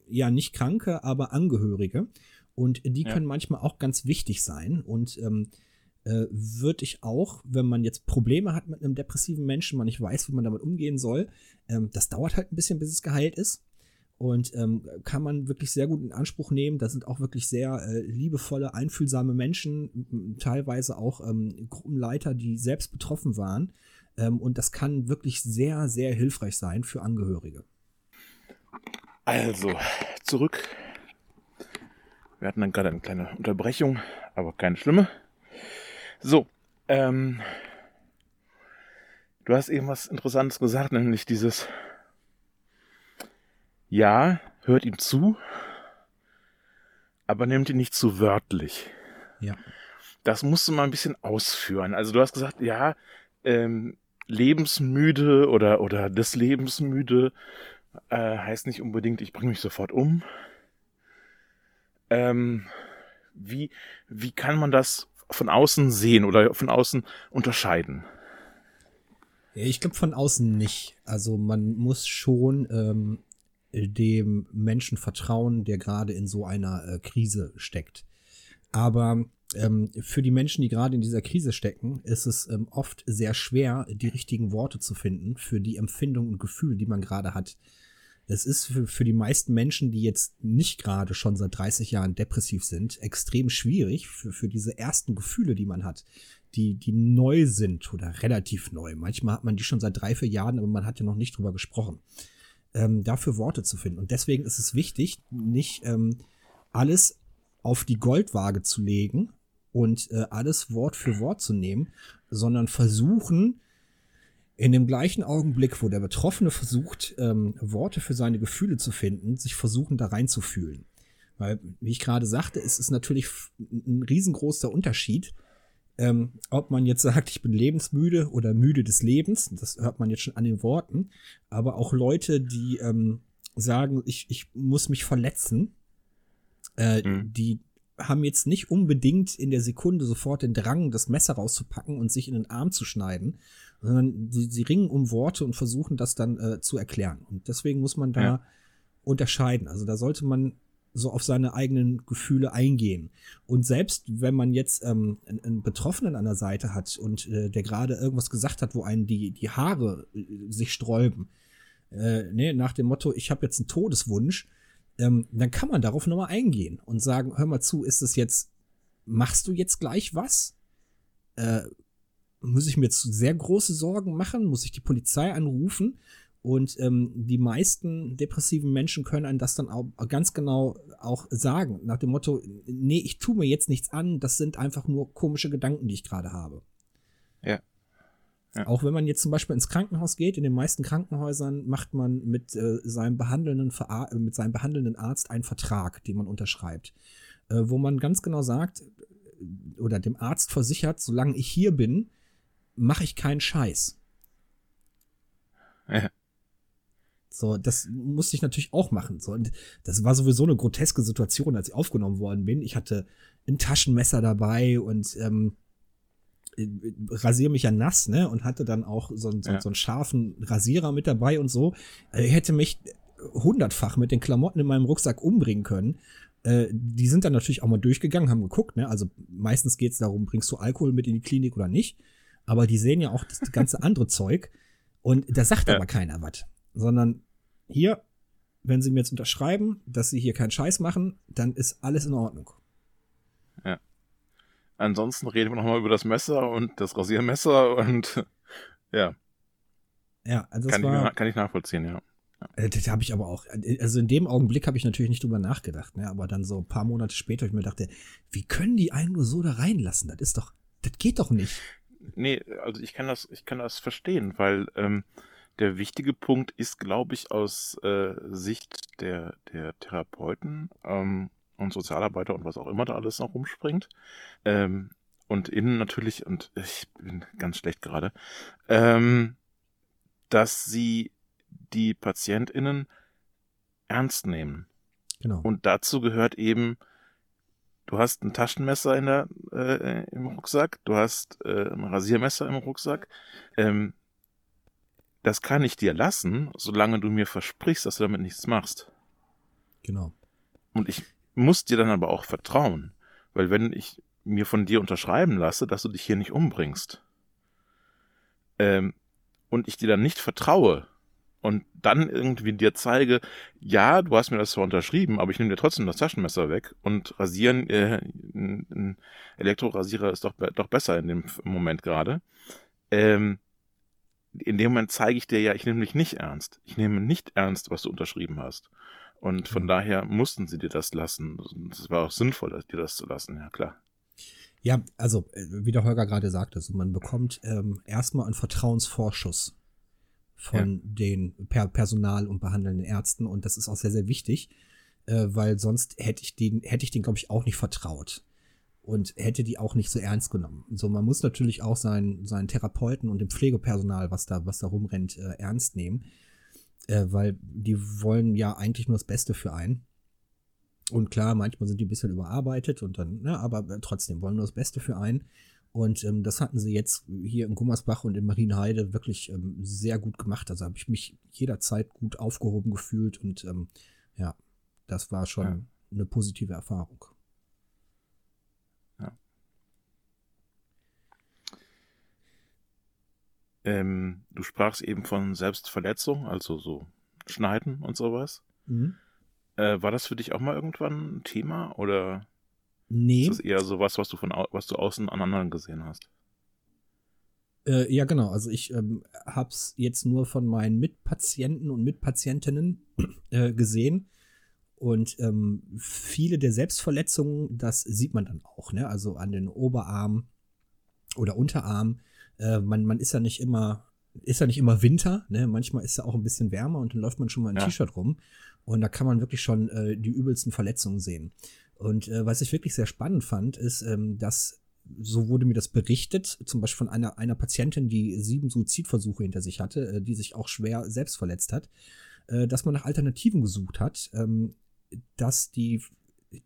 S3: ja nicht Kranke, aber Angehörige. Und die
S4: Ja.
S3: können manchmal auch ganz wichtig sein. Und ähm, äh, würde ich auch, wenn man jetzt Probleme hat mit einem depressiven Menschen, man nicht weiß, wie man damit umgehen soll, ähm, das dauert halt ein bisschen, bis es geheilt ist. Und ähm, kann man wirklich sehr gut in Anspruch nehmen. Da sind auch wirklich sehr äh, liebevolle, einfühlsame Menschen, teilweise auch ähm, Gruppenleiter, die selbst betroffen waren. Ähm, und das kann wirklich sehr, sehr hilfreich sein für Angehörige.
S4: Also, zurück. Wir hatten dann gerade eine kleine Unterbrechung, aber keine schlimme. So, ähm, du hast eben was Interessantes gesagt, nämlich dieses, ja, hört ihm zu, aber nimmt ihn nicht zu wörtlich.
S3: Ja.
S4: Das musst du mal ein bisschen ausführen. Also du hast gesagt, ja, ähm, lebensmüde oder, oder des Lebensmüde äh, heißt nicht unbedingt, ich bringe mich sofort um. Ähm, wie, wie kann man das von außen sehen oder von außen unterscheiden?
S3: Ich glaube von außen nicht. Also man muss schon ähm, dem Menschen vertrauen, der gerade in so einer äh, Krise steckt. Aber ähm, für die Menschen, die gerade in dieser Krise stecken, ist es ähm, oft sehr schwer, die richtigen Worte zu finden für die Empfindungen und Gefühle, die man gerade hat. es ist für, für die meisten Menschen, die jetzt nicht gerade schon seit 30 Jahren depressiv sind, extrem schwierig für, für diese ersten Gefühle, die man hat, die, die neu sind oder relativ neu. Manchmal hat man die schon seit drei, vier Jahren, aber man hat ja noch nicht drüber gesprochen. Ähm, dafür Worte zu finden. Und deswegen ist es wichtig, nicht ähm, alles auf die Goldwaage zu legen und äh, alles Wort für Wort zu nehmen, sondern versuchen, in dem gleichen Augenblick, wo der Betroffene versucht, ähm, Worte für seine Gefühle zu finden, sich versuchen, da reinzufühlen. Weil, wie ich gerade sagte, ist es natürlich ein riesengroßer Unterschied, ähm, ob man jetzt sagt, ich bin lebensmüde oder müde des Lebens, das hört man jetzt schon an den Worten, aber auch Leute, die ähm, sagen, ich, ich muss mich verletzen, äh, mhm. die haben jetzt nicht unbedingt in der Sekunde sofort den Drang, das Messer rauszupacken und sich in den Arm zu schneiden, sondern sie, sie ringen um Worte und versuchen das dann äh, zu erklären. Und deswegen muss man da ja. unterscheiden. Also da sollte man so auf seine eigenen Gefühle eingehen. Und selbst wenn man jetzt ähm, einen, Betroffenen an der Seite hat und äh, der gerade irgendwas gesagt hat, wo einen die, die Haare äh, sich sträuben, äh, ne, nach dem Motto, ich habe jetzt einen Todeswunsch, ähm, dann kann man darauf nochmal eingehen und sagen, hör mal zu, ist es jetzt, machst du jetzt gleich was? Äh, muss ich mir jetzt sehr große Sorgen machen? Muss ich die Polizei anrufen? Und ähm, die meisten depressiven Menschen können einem das dann auch ganz genau auch sagen, nach dem Motto, nee, ich tue mir jetzt nichts an, das sind einfach nur komische Gedanken, die ich gerade habe.
S4: Ja.
S3: ja. Auch wenn man jetzt zum Beispiel ins Krankenhaus geht, in den meisten Krankenhäusern macht man mit äh, seinem behandelnden Ver mit seinem behandelnden Arzt einen Vertrag, den man unterschreibt, äh, wo man ganz genau sagt oder dem Arzt versichert, solange ich hier bin, mache ich keinen Scheiß. Ja. So, das musste ich natürlich auch machen. So, und das war sowieso eine groteske Situation, als ich aufgenommen worden bin. Ich hatte ein Taschenmesser dabei und ähm, rasiere mich ja nass, ne? Und hatte dann auch so, so, ja. so einen scharfen Rasierer mit dabei und so. Ich äh, hätte mich hundertfach mit den Klamotten in meinem Rucksack umbringen können. Äh, die sind dann natürlich auch mal durchgegangen, haben geguckt, ne? Also meistens geht es darum, bringst du Alkohol mit in die Klinik oder nicht aber die sehen ja auch das ganze andere [laughs] Zeug und da sagt ja. aber keiner was, sondern hier, wenn sie mir jetzt unterschreiben, dass sie hier keinen Scheiß machen, dann ist alles in Ordnung.
S4: Ja. Ansonsten reden wir nochmal über das Messer und das Rasiermesser und [laughs] ja.
S3: Ja, also
S4: kann, war, ich, kann ich nachvollziehen, ja.
S3: Äh, das habe ich aber auch, also in dem Augenblick habe ich natürlich nicht drüber nachgedacht, ne? aber dann so ein paar Monate später habe ich mir gedacht, wie können die einen nur so da reinlassen? Das ist doch, das geht doch nicht.
S4: Nee, also ich kann das, ich kann das verstehen, weil ähm, der wichtige Punkt ist, glaube ich, aus äh, Sicht der, der Therapeuten ähm, und Sozialarbeiter und was auch immer da alles noch rumspringt. Ähm, und innen natürlich, und ich bin ganz schlecht gerade, ähm, dass sie die PatientInnen ernst nehmen. Genau. Und dazu gehört eben, du hast ein Taschenmesser in der, äh, im Rucksack, du hast äh, ein Rasiermesser im Rucksack. Ähm, das kann ich dir lassen, solange du mir versprichst, dass du damit nichts machst.
S3: Genau.
S4: Und ich muss dir dann aber auch vertrauen, weil wenn ich mir von dir unterschreiben lasse, dass du dich hier nicht umbringst, ähm, und ich dir dann nicht vertraue, und dann irgendwie dir zeige, ja, du hast mir das zwar unterschrieben, aber ich nehme dir trotzdem das Taschenmesser weg und rasieren, äh, ein Elektrorasierer ist doch, doch besser in dem Moment gerade. Ähm, in dem Moment zeige ich dir ja, ich nehme dich nicht ernst. Ich nehme nicht ernst, was du unterschrieben hast. Und von mhm. daher mussten sie dir das lassen. Es war auch sinnvoll, dir das zu lassen, ja klar.
S3: Ja, also äh, wie der Holger gerade sagte, also man bekommt ähm, erstmal einen Vertrauensvorschuss von ja. den per Personal und behandelnden Ärzten und das ist auch sehr, sehr wichtig, äh, weil sonst hätte ich den, hätte ich den, glaube ich, auch nicht vertraut und hätte die auch nicht so ernst genommen. So, man muss natürlich auch seinen, seinen Therapeuten und dem Pflegepersonal, was da, was da rumrennt, äh, ernst nehmen, äh, weil die wollen ja eigentlich nur das Beste für einen. Und klar, manchmal sind die ein bisschen überarbeitet und dann, ne, aber trotzdem wollen nur das Beste für einen. Und ähm, das hatten sie jetzt hier in Gummersbach und in Marienheide wirklich ähm, sehr gut gemacht. Also habe ich mich jederzeit gut aufgehoben gefühlt und ähm, ja, das war schon ja. eine positive Erfahrung.
S4: Ähm, du sprachst eben von Selbstverletzung, also so schneiden und sowas.
S3: Mhm.
S4: Äh, war das für dich auch mal irgendwann ein Thema oder
S3: Nee.
S4: ist das eher sowas, was du von was du außen an anderen gesehen hast?
S3: Äh, ja, genau. Also ich ähm, habe es jetzt nur von meinen Mitpatienten und Mitpatientinnen äh, gesehen. Und ähm, viele der Selbstverletzungen, das sieht man dann auch, ne? Also an den Oberarm oder Unterarm. Äh, man, man ist ja nicht immer, ist ja nicht immer Winter, ne? Manchmal ist ja auch ein bisschen wärmer und dann läuft man schon mal ein
S4: Ja.
S3: T-Shirt rum. Und da kann man wirklich schon äh, die übelsten Verletzungen sehen. Und äh, was ich wirklich sehr spannend fand, ist, ähm, dass so wurde mir das berichtet, zum Beispiel von einer, einer Patientin, die sieben Suizidversuche hinter sich hatte, äh, die sich auch schwer selbst verletzt hat, äh, dass man nach Alternativen gesucht hat, ähm, dass die,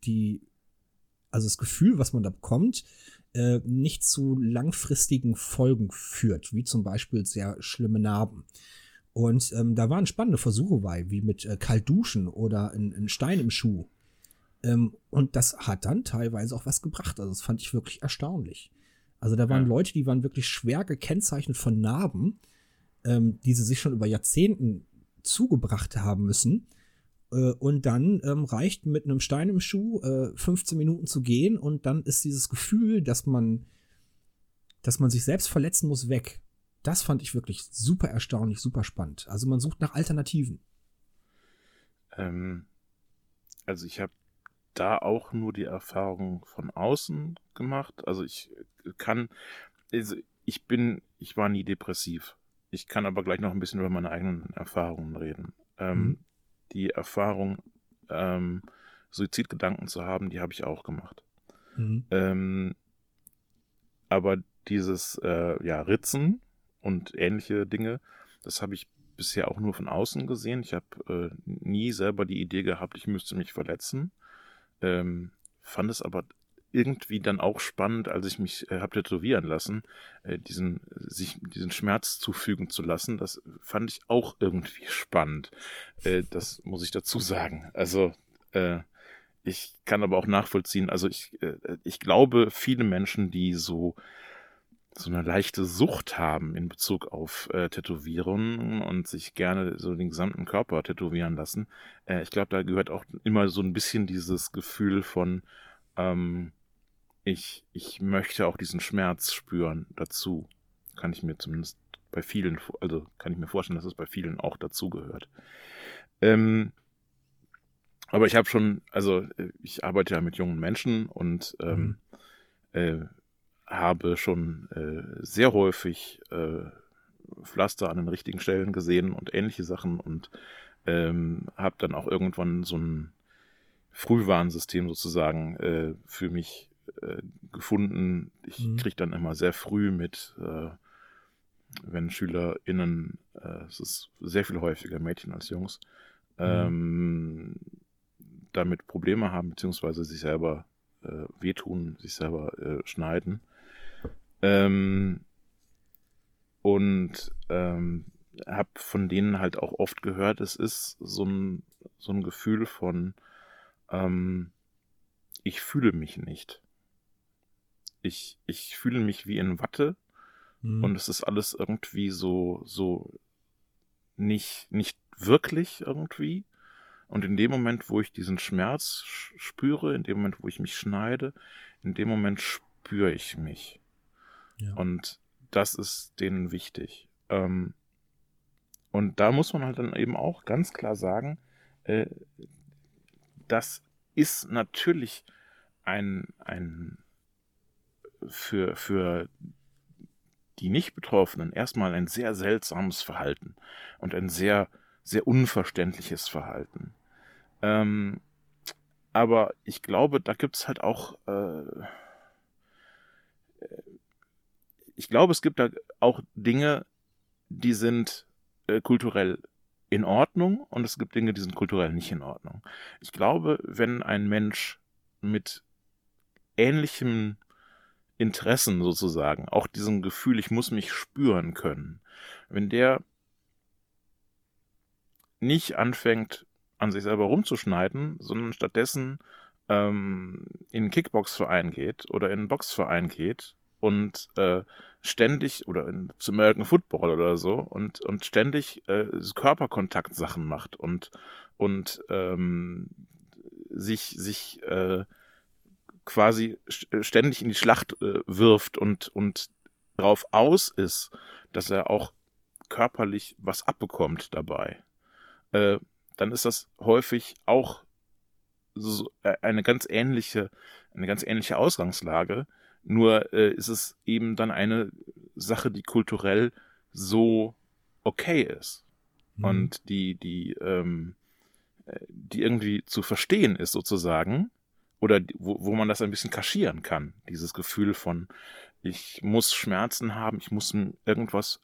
S3: die, also das Gefühl, was man da bekommt, äh, nicht zu langfristigen Folgen führt, wie zum Beispiel sehr schlimme Narben. Und ähm, da waren spannende Versuche bei, wie mit äh, Kaltduschen oder ein, ein Stein im Schuh. Ähm, und das hat dann teilweise auch was gebracht. Also das fand ich wirklich erstaunlich. Also da waren
S4: Ja.
S3: Leute, die waren wirklich schwer gekennzeichnet von Narben, ähm, die sie sich schon über Jahrzehnten zugebracht haben müssen. Äh, und dann ähm, reicht mit einem Stein im Schuh äh, 15 Minuten zu gehen und dann ist dieses Gefühl, dass man, dass man sich selbst verletzen muss, weg. Das fand ich wirklich super erstaunlich, super spannend. Also man sucht nach Alternativen.
S4: Ähm, also ich habe da auch nur die Erfahrung von außen gemacht. Also ich kann, also ich bin, ich war nie depressiv. Ich kann aber gleich noch ein bisschen über meine eigenen Erfahrungen reden. Ähm,
S3: Mhm.
S4: Die Erfahrung, ähm, Suizidgedanken zu haben, die habe ich auch gemacht.
S3: Mhm.
S4: Ähm, aber dieses äh, ja, Ritzen und ähnliche Dinge, das habe ich bisher auch nur von außen gesehen. Ich habe äh, nie selber die Idee gehabt, ich müsste mich verletzen. Ähm, fand es aber irgendwie dann auch spannend, als ich mich äh, habe tätowieren lassen, äh, diesen sich diesen Schmerz zufügen zu lassen. Das fand ich auch irgendwie spannend. Äh, das muss ich dazu sagen. Also äh, ich kann aber auch nachvollziehen. Also ich äh, ich glaube, viele Menschen, die so so eine leichte Sucht haben in Bezug auf äh, Tätowierungen und sich gerne so den gesamten Körper tätowieren lassen. Äh, ich glaube, da gehört auch immer so ein bisschen dieses Gefühl von, ähm, ich, ich möchte auch diesen Schmerz spüren dazu. Kann ich mir zumindest bei vielen, also kann ich mir vorstellen, dass es bei vielen auch dazu gehört. Ähm, aber ich habe schon, also äh, ich arbeite ja mit jungen Menschen und ähm, äh, habe schon äh, sehr häufig äh, Pflaster an den richtigen Stellen gesehen und ähnliche Sachen und ähm, habe dann auch irgendwann so ein Frühwarnsystem sozusagen äh, für mich äh, gefunden. Ich
S3: Mhm.
S4: kriege dann immer sehr früh mit, äh, wenn SchülerInnen, äh, es ist sehr viel häufiger Mädchen als Jungs, ähm, damit Probleme haben, beziehungsweise sich selber äh, wehtun, sich selber äh, schneiden. Ähm, und ähm, habe von denen halt auch oft gehört, es ist so ein, so ein Gefühl von, ähm, ich fühle mich nicht. Ich, ich fühle mich wie in Watte
S3: Mhm.
S4: und es ist alles irgendwie so, so nicht, nicht wirklich irgendwie. Und in dem Moment, wo ich diesen Schmerz sch- spüre, in dem Moment, wo ich mich schneide, in dem Moment spüre ich mich.
S3: ja.
S4: Und das ist denen wichtig. Ähm, und da muss man halt dann eben auch ganz klar sagen, äh, das ist natürlich ein, ein für, für die Nicht-Betroffenen erstmal ein sehr seltsames Verhalten und ein sehr, sehr unverständliches Verhalten. Ähm, aber ich glaube, da gibt's halt auch äh, ich glaube, es gibt da auch Dinge, die sind äh, kulturell in Ordnung und es gibt Dinge, die sind kulturell nicht in Ordnung. Ich glaube, wenn ein Mensch mit ähnlichen Interessen sozusagen, auch diesem Gefühl, ich muss mich spüren können, wenn der nicht anfängt, an sich selber rumzuschneiden, sondern stattdessen ähm, in einen Kickboxverein geht oder in einen Boxverein geht und äh, ständig oder in, zum American Football oder so und, und ständig äh, Körperkontakt-Sachen macht und, und ähm, sich, sich äh, quasi ständig in die Schlacht äh, wirft und, und darauf aus ist, dass er auch körperlich was abbekommt dabei, äh, dann ist das häufig auch so äh, eine ganz ähnliche, eine ganz ähnliche Ausgangslage. Nur äh, ist es eben dann eine Sache, die kulturell so okay ist. Mhm. Und die, die, ähm, äh, die irgendwie zu verstehen ist, sozusagen. Oder wo, wo man das ein bisschen kaschieren kann. Dieses Gefühl von, ich muss Schmerzen haben, ich muss irgendwas,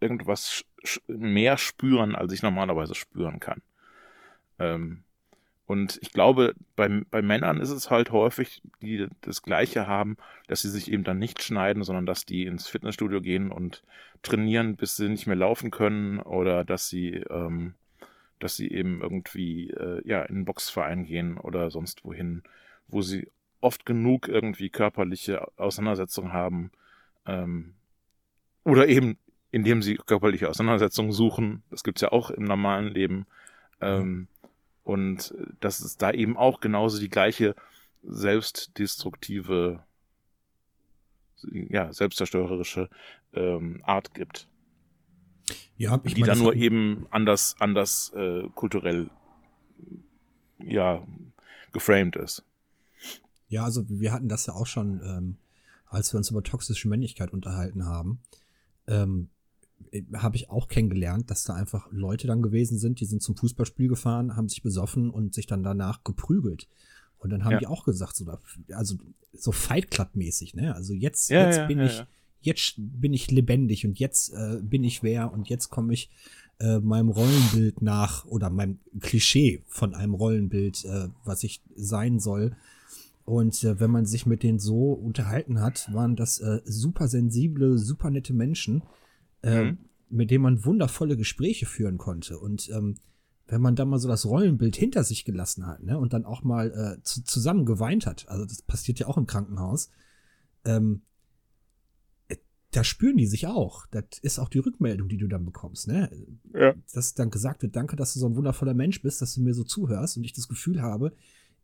S4: irgendwas mehr spüren, als ich normalerweise spüren kann. Ähm, und ich glaube, bei, bei Männern ist es halt häufig, die das Gleiche haben, dass sie sich eben dann nicht schneiden, sondern dass die ins Fitnessstudio gehen und trainieren, bis sie nicht mehr laufen können oder dass sie, ähm, dass sie eben irgendwie äh, ja, in einen Boxverein gehen oder sonst wohin, wo sie oft genug irgendwie körperliche Auseinandersetzungen haben ähm, oder eben indem sie körperliche Auseinandersetzungen suchen. Das gibt's ja auch im normalen Leben. Ähm, und dass es da eben auch genauso die gleiche selbstdestruktive, ja, selbstzerstörerische ähm, Art gibt.
S3: Ja, ich
S4: die dann nur eben anders, anders äh, kulturell ja geframed ist.
S3: Ja, also wir hatten das ja auch schon, ähm, als wir uns über toxische Männlichkeit unterhalten haben. Ähm, habe ich auch kennengelernt, dass da einfach Leute dann gewesen sind, die sind zum Fußballspiel gefahren, haben sich besoffen und sich dann danach geprügelt. Und dann haben ja. die auch gesagt, so, also so Fight Club mäßig, ne? Also jetzt,
S4: ja,
S3: jetzt
S4: ja,
S3: bin ich, jetzt bin ich lebendig und jetzt äh, bin ich wer und jetzt komme ich äh, meinem Rollenbild nach oder meinem Klischee von einem Rollenbild, äh, was ich sein soll. Und äh, wenn man sich mit denen so unterhalten hat, waren das äh, super sensible, super nette Menschen äh, mhm. mit dem man wundervolle Gespräche führen konnte. Und ähm, wenn man da mal so das Rollenbild hinter sich gelassen hat, ne, und dann auch mal äh, zu, zusammen geweint hat, also das passiert ja auch im Krankenhaus, ähm, äh, da spüren die sich auch. Das ist auch die Rückmeldung, die du dann bekommst, ne?
S4: Ja.
S3: Dass dann gesagt wird, danke, dass du so ein wundervoller Mensch bist, dass du mir so zuhörst und ich das Gefühl habe,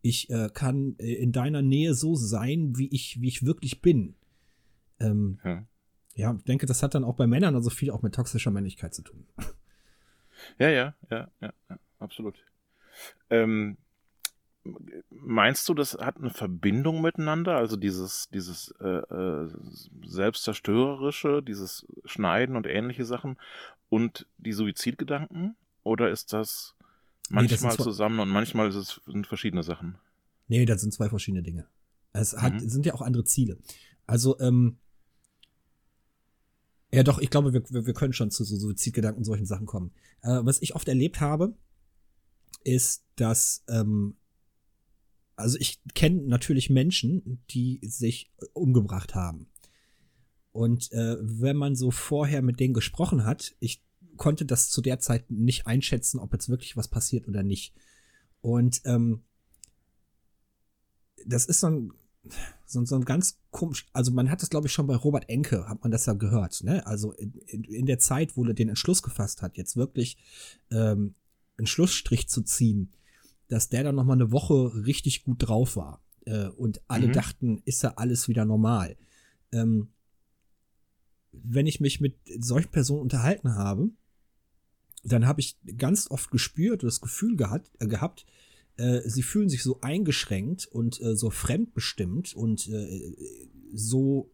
S3: ich äh, kann äh, in deiner Nähe so sein, wie ich, wie ich wirklich bin. Ähm, ja ja, ich denke, das hat dann auch bei Männern also viel auch mit toxischer Männlichkeit zu tun.
S4: Ja, ja, ja, ja, ja absolut. Ähm, meinst du, das hat eine Verbindung miteinander? Also dieses, dieses äh, äh, selbstzerstörerische, dieses Schneiden und ähnliche Sachen und die Suizidgedanken? Oder ist das manchmal nee, das zusammen und manchmal es, sind verschiedene Sachen?
S3: Nee, das sind zwei verschiedene Dinge. Es hat, mhm. sind ja auch andere Ziele. Also, ähm, ja, doch, ich glaube, wir, wir, wir können schon zu so Suizidgedanken und solchen Sachen kommen. Äh, was ich oft erlebt habe, ist, dass, ähm, also ich kenne natürlich Menschen, die sich umgebracht haben. Und äh, wenn man so vorher mit denen gesprochen hat, ich konnte das zu der Zeit nicht einschätzen, ob jetzt wirklich was passiert oder nicht. Und ähm, das ist so ein so, so ein ganz komisch, also man hat das glaube ich schon bei Robert Enke, hat man das ja gehört, ne? Also in, in, in der Zeit, wo er den Entschluss gefasst hat, jetzt wirklich ähm, einen Schlussstrich zu ziehen, dass der dann noch mal eine Woche richtig gut drauf war äh, und alle mhm. dachten, ist ja alles wieder normal. Ähm, wenn ich mich mit solchen Personen unterhalten habe, dann habe ich ganz oft gespürt oder das Gefühl gehabt, äh, gehabt äh, sie fühlen sich so eingeschränkt und äh, so fremdbestimmt und äh, so,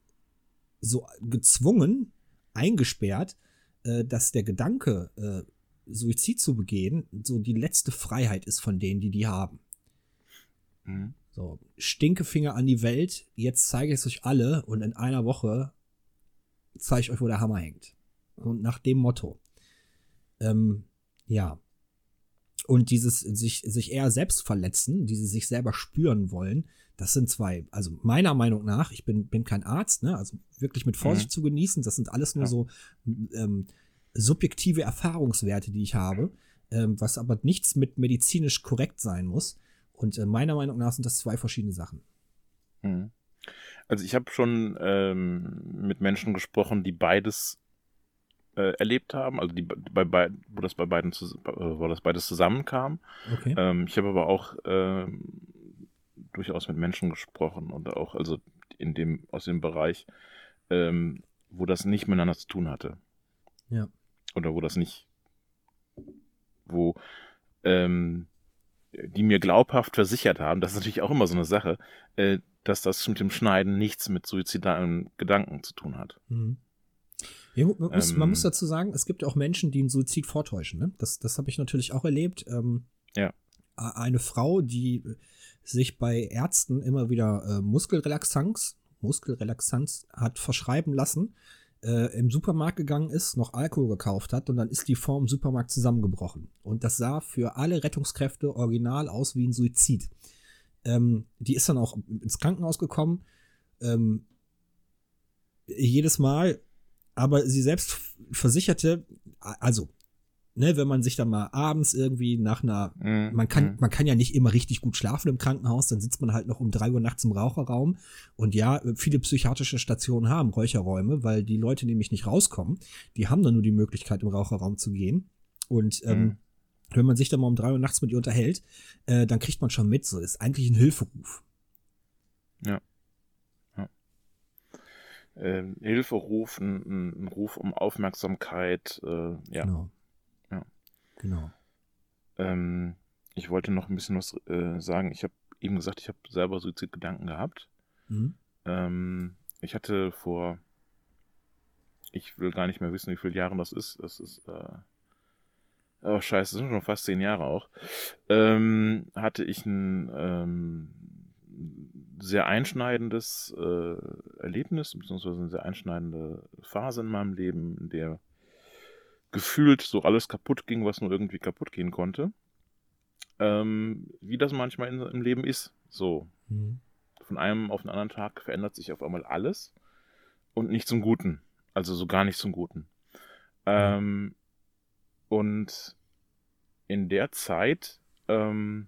S3: so gezwungen, eingesperrt, äh, dass der Gedanke, Suizid zu begehen, so die letzte Freiheit ist von denen, die die haben. Mhm. So, Stinkefinger an die Welt, jetzt zeige ich es euch alle und in einer Woche zeige ich euch, wo der Hammer hängt. Und nach dem Motto. Ähm, ja und dieses sich, sich eher selbst verletzen, dieses sich selber spüren wollen, das sind zwei, also meiner Meinung nach, ich bin, bin kein Arzt, ne, also wirklich mit Vorsicht mhm. zu genießen, das sind alles nur ja. so ähm, subjektive Erfahrungswerte, die ich habe, ähm, was aber nichts mit medizinisch korrekt sein muss. Und äh, meiner Meinung nach sind das zwei verschiedene Sachen.
S4: Mhm. Also ich habe schon ähm, mit Menschen gesprochen, die beides äh, erlebt haben, also die bei, bei wo das bei beiden wo das beides zusammenkam.
S3: Okay.
S4: Ähm, ich habe aber auch ähm, durchaus mit Menschen gesprochen und auch also in dem aus dem Bereich, ähm, wo das nicht miteinander zu tun hatte.
S3: Ja.
S4: Oder wo das nicht, wo ähm, die mir glaubhaft versichert haben, das ist natürlich auch immer so eine Sache, äh, dass das mit dem Schneiden nichts mit suizidalen Gedanken zu tun hat.
S3: Mhm. Ja, man, muss, man
S4: Ähm.
S3: muss dazu sagen, es gibt auch Menschen, die einen Suizid vortäuschen. Ne? Das, das habe ich natürlich auch erlebt. Ähm,
S4: Ja.
S3: Eine Frau, die sich bei Ärzten immer wieder äh, Muskelrelaxanz, Muskelrelaxanz hat verschreiben lassen, äh, im Supermarkt gegangen ist, noch Alkohol gekauft hat und dann ist die Frau im Supermarkt zusammengebrochen. Und das sah für alle Rettungskräfte original aus wie ein Suizid. Ähm, die ist dann auch ins Krankenhaus gekommen. Ähm, jedes Mal aber sie selbst versicherte, also, ne, wenn man sich dann mal abends irgendwie nach einer,
S4: Mhm.
S3: man kann,
S4: Mhm.
S3: man kann ja nicht immer richtig gut schlafen im Krankenhaus, dann sitzt man halt noch um drei Uhr nachts im Raucherraum. Und ja, viele psychiatrische Stationen haben Räucherräume, weil die Leute nämlich nicht rauskommen. Die haben dann nur die Möglichkeit, im Raucherraum zu gehen. Und ähm,
S4: Mhm.
S3: wenn man sich dann mal um drei Uhr nachts mit ihr unterhält, äh, dann kriegt man schon mit, so ist eigentlich ein Hilferuf.
S4: ähm, Hilfe rufen, ein, ein Ruf um Aufmerksamkeit. Äh, ja,
S3: Genau. Genau.
S4: ähm, ich wollte noch ein bisschen was äh, sagen. Ich habe eben gesagt, ich habe selber Suizidgedanken gehabt.
S3: Mhm.
S4: Ähm, ich hatte vor, ich will gar nicht mehr wissen, wie viele Jahre das ist. Das ist, äh, oh scheiße, das sind schon fast zehn Jahre auch. Ähm, hatte ich ein ähm, sehr einschneidendes äh, Erlebnis, beziehungsweise eine sehr einschneidende Phase in meinem Leben, in der gefühlt so alles kaputt ging, was nur irgendwie kaputt gehen konnte. Ähm, wie das manchmal in, im Leben ist. So,
S3: Mhm.
S4: von einem auf den anderen Tag verändert sich auf einmal alles und nicht zum Guten. Also so gar nicht zum Guten. Ähm, und in der Zeit ähm,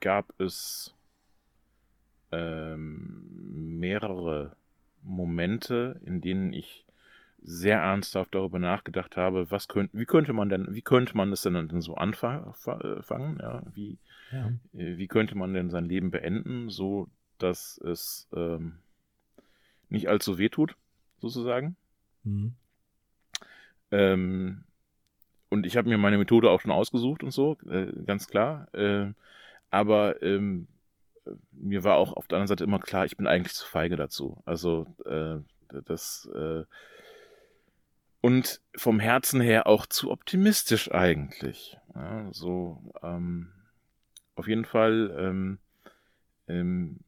S4: gab es ähm, mehrere Momente, in denen ich sehr ernsthaft darüber nachgedacht habe, was könnte, wie könnte man denn, wie könnte man das denn, denn so anfangen, ja, wie,
S3: Ja.
S4: äh, wie könnte man denn sein Leben beenden, so dass es ähm, nicht allzu weh tut, sozusagen.
S3: Mhm.
S4: Ähm, und ich habe mir meine Methode auch schon ausgesucht und so, äh, ganz klar. Äh, aber ähm, mir war auch auf der anderen Seite immer klar, ich bin eigentlich zu feige dazu. Also äh, das äh, und vom Herzen her auch zu optimistisch eigentlich. Ja, so ähm, auf jeden Fall. Ähm, ähm,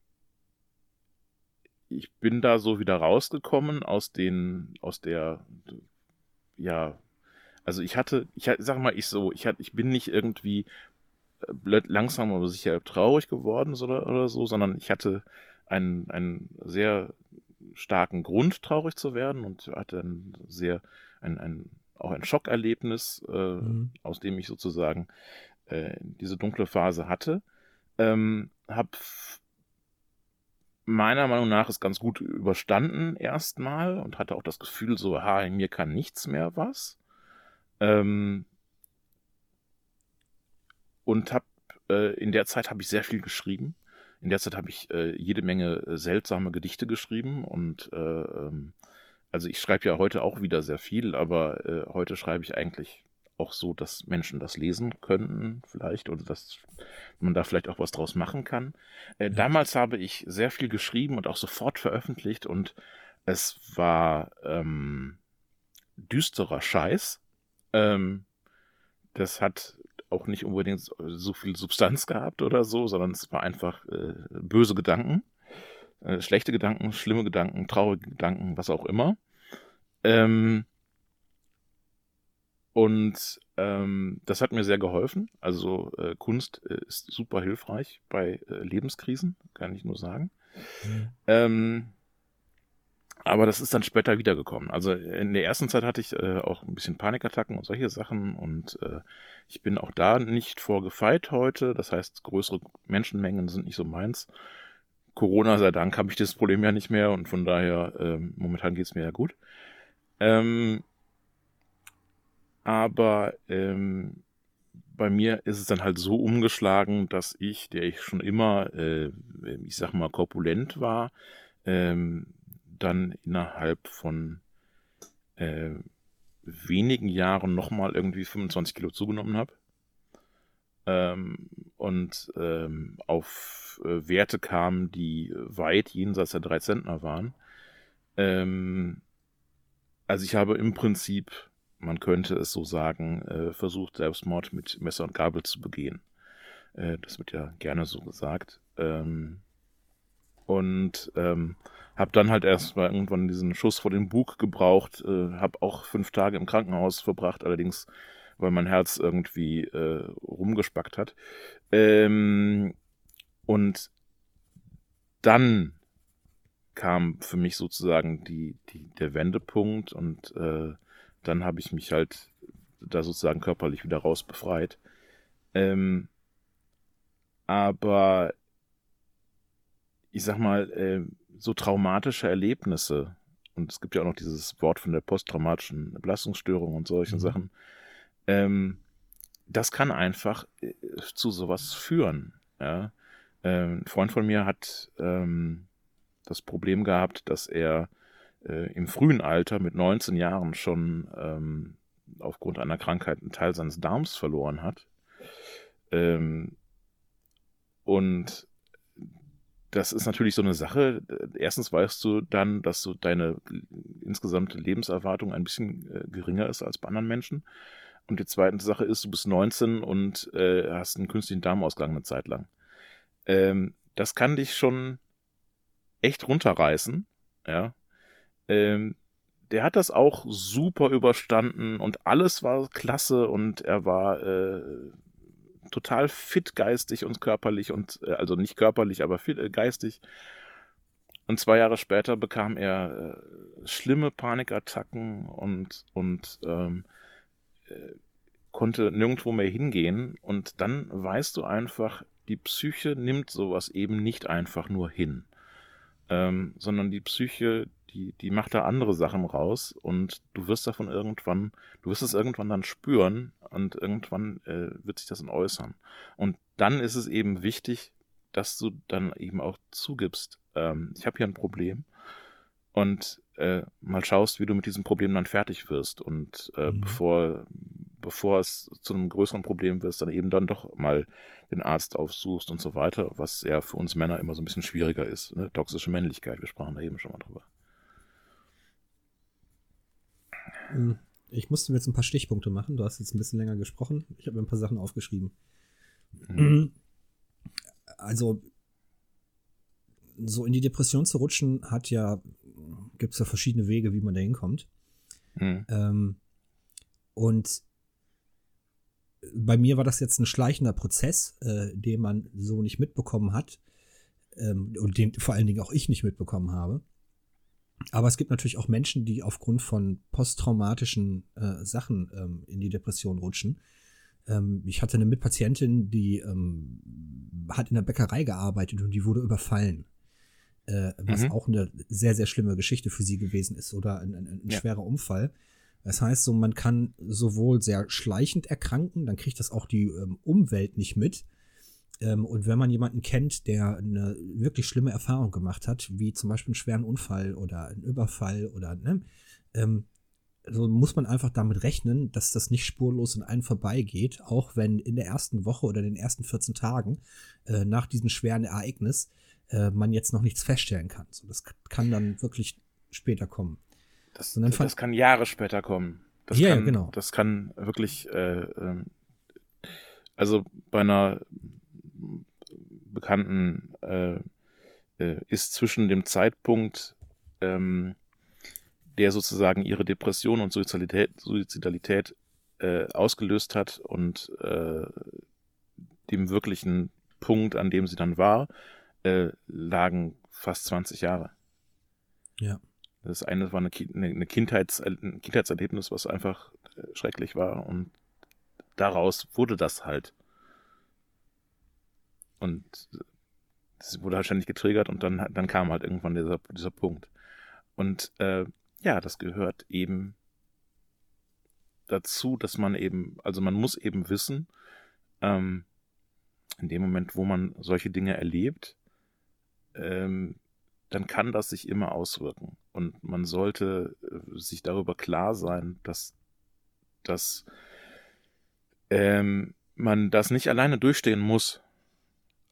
S4: ich bin da so wieder rausgekommen aus den, aus der, ja, also ich hatte, ich sag mal, ich so, ich hatte, ich bin nicht irgendwie äh, langsam aber sicher traurig geworden oder, oder so, sondern ich hatte einen, einen sehr starken Grund, traurig zu werden und hatte ein sehr, ein, ein, auch ein Schockerlebnis, äh,
S3: Mhm.
S4: aus dem ich sozusagen äh, diese dunkle Phase hatte. Ähm, hab meiner Meinung nach es ganz gut überstanden erstmal und hatte auch das Gefühl so, ha, in mir kann nichts mehr was. Ähm, und hab, äh, in der Zeit habe ich sehr viel geschrieben. In der Zeit habe ich äh, jede Menge äh, seltsame Gedichte geschrieben und äh, ähm, also ich schreibe ja heute auch wieder sehr viel, aber äh, heute schreibe ich eigentlich auch so, dass Menschen das lesen könnten, vielleicht, oder dass man da vielleicht auch was draus machen kann. Äh, Damals habe ich sehr viel geschrieben und auch sofort veröffentlicht und es war ähm, düsterer Scheiß. Ähm, das hat auch nicht unbedingt so- viel Substanz gehabt oder so, sondern es war einfach äh, böse Gedanken, äh, schlechte Gedanken, schlimme Gedanken, traurige Gedanken, was auch immer. Ähm, und ähm, das hat mir sehr geholfen. Also äh, Kunst äh, ist super hilfreich bei äh, Lebenskrisen, kann ich nur sagen.
S3: Mhm.
S4: Ähm, aber das ist dann später wiedergekommen. Also in der ersten Zeit hatte ich äh, auch ein bisschen Panikattacken und solche Sachen und äh, ich bin auch da nicht vorgefeit heute. Das heißt, größere Menschenmengen sind nicht so meins. Corona sei Dank habe ich das Problem ja nicht mehr und von daher, ähm, momentan geht's mir ja gut. Ähm, aber ähm, bei mir ist es dann halt so umgeschlagen, dass ich, der ich schon immer, äh, ich sag mal, korpulent war, ähm, dann innerhalb von äh, wenigen Jahren nochmal irgendwie 25 Kilo zugenommen habe. Ähm, und ähm, auf äh, Werte kam, die weit jenseits der drei Zentner waren. Ähm, also ich habe im Prinzip, man könnte es so sagen, äh, versucht, Selbstmord mit Messer und Gabel zu begehen. Äh, das wird ja gerne so gesagt. Ähm, und ähm, habe dann halt erst mal irgendwann diesen Schuss vor den Bug gebraucht, äh, habe auch fünf Tage im Krankenhaus verbracht, allerdings weil mein Herz irgendwie äh, rumgespackt hat. Ähm, und dann kam für mich sozusagen die, die, der Wendepunkt und äh, dann habe ich mich halt da sozusagen körperlich wieder raus befreit. Ähm, aber ich sag mal, äh, so traumatische Erlebnisse, und es gibt ja auch noch dieses Wort von der posttraumatischen Belastungsstörung und solchen mhm. Sachen, ähm, das kann einfach äh, zu sowas führen. Ja? Ähm, ein Freund von mir hat ähm, das Problem gehabt, dass er äh, im frühen Alter mit 19 Jahren schon ähm, aufgrund einer Krankheit einen Teil seines Darms verloren hat. Ähm, und das ist natürlich so eine Sache. Erstens weißt du dann, dass du deine insgesamte Lebenserwartung ein bisschen äh, geringer ist als bei anderen Menschen. Und die zweite Sache ist, du bist 19 und äh, hast einen künstlichen Darmausgang eine Zeit lang. Ähm, das kann dich schon echt runterreißen. Ja. Ähm, der hat das auch super überstanden und alles war klasse und er war äh, total fit geistig und körperlich und äh, also nicht körperlich, aber fit, äh, geistig. Und zwei Jahre später bekam er äh, schlimme Panikattacken und und ähm, äh, konnte nirgendwo mehr hingehen. Und dann weißt du einfach, die Psyche nimmt sowas eben nicht einfach nur hin, ähm, sondern die Psyche, die, die macht da andere Sachen raus und du wirst davon irgendwann, du wirst es irgendwann dann spüren und irgendwann äh, wird sich das dann äußern. Und dann ist es eben wichtig, dass du dann eben auch zugibst, ähm, ich habe hier ein Problem und äh, mal schaust, wie du mit diesem Problem dann fertig wirst. Und äh, mhm. bevor, bevor es zu einem größeren Problem wird, dann eben dann doch mal den Arzt aufsuchst und so weiter, was ja für uns Männer immer so ein bisschen schwieriger ist. Ne? Toxische Männlichkeit, wir sprachen da eben schon mal drüber.
S3: Hm, ich musste mir jetzt ein paar Stichpunkte machen. Du hast jetzt ein bisschen länger gesprochen. Ich habe mir ein paar Sachen aufgeschrieben. Mhm. Also, so in die Depression zu rutschen, hat ja gibt es ja verschiedene Wege, wie man da hinkommt. Mhm. Ähm, und bei mir war das jetzt ein schleichender Prozess, äh, den man so nicht mitbekommen hat ähm, und den vor allen Dingen auch ich nicht mitbekommen habe. Aber es gibt natürlich auch Menschen, die aufgrund von posttraumatischen äh, Sachen ähm, in die Depression rutschen. Ähm, ich hatte eine Mitpatientin, die ähm, hat in der Bäckerei gearbeitet und die wurde überfallen äh, was mhm. auch eine sehr, sehr schlimme Geschichte für sie gewesen ist oder ein, ein, ein ja. schwerer Unfall. Das heißt, so man kann sowohl sehr schleichend erkranken, dann kriegt das auch die ähm, Umwelt nicht mit. Ähm, und wenn man jemanden kennt, der eine wirklich schlimme Erfahrung gemacht hat, wie zum Beispiel einen schweren Unfall oder einen Überfall oder ne, ähm, so muss man einfach damit rechnen, dass das nicht spurlos in einen vorbeigeht, auch wenn in der ersten Woche oder den ersten 14 Tagen äh, nach diesem schweren Ereignis äh, man jetzt noch nichts feststellen kann. So, das kann dann wirklich später kommen.
S4: Das, das kann Jahre später kommen. Das
S3: ja,
S4: kann,
S3: genau.
S4: Das kann wirklich, äh, äh, also bei einer Bekannten äh, äh, ist zwischen dem Zeitpunkt, ähm, der sozusagen ihre Depression und Suizidalität, Suizidalität äh, ausgelöst hat und äh, dem wirklichen Punkt, an dem sie dann war, äh, lagen fast 20 Jahre.
S3: Ja.
S4: Das eine war eine, eine Kindheits, ein Kindheitserlebnis, was einfach schrecklich war und daraus wurde das halt. Und das wurde halt ständig getriggert und dann, dann kam halt irgendwann dieser, dieser Punkt. Und äh, ja, das gehört eben dazu, dass man eben, also man muss eben wissen, ähm, in dem Moment, wo man solche Dinge erlebt, ähm, dann kann das sich immer auswirken. Und man sollte äh, sich darüber klar sein, dass, dass ähm, man das nicht alleine durchstehen muss.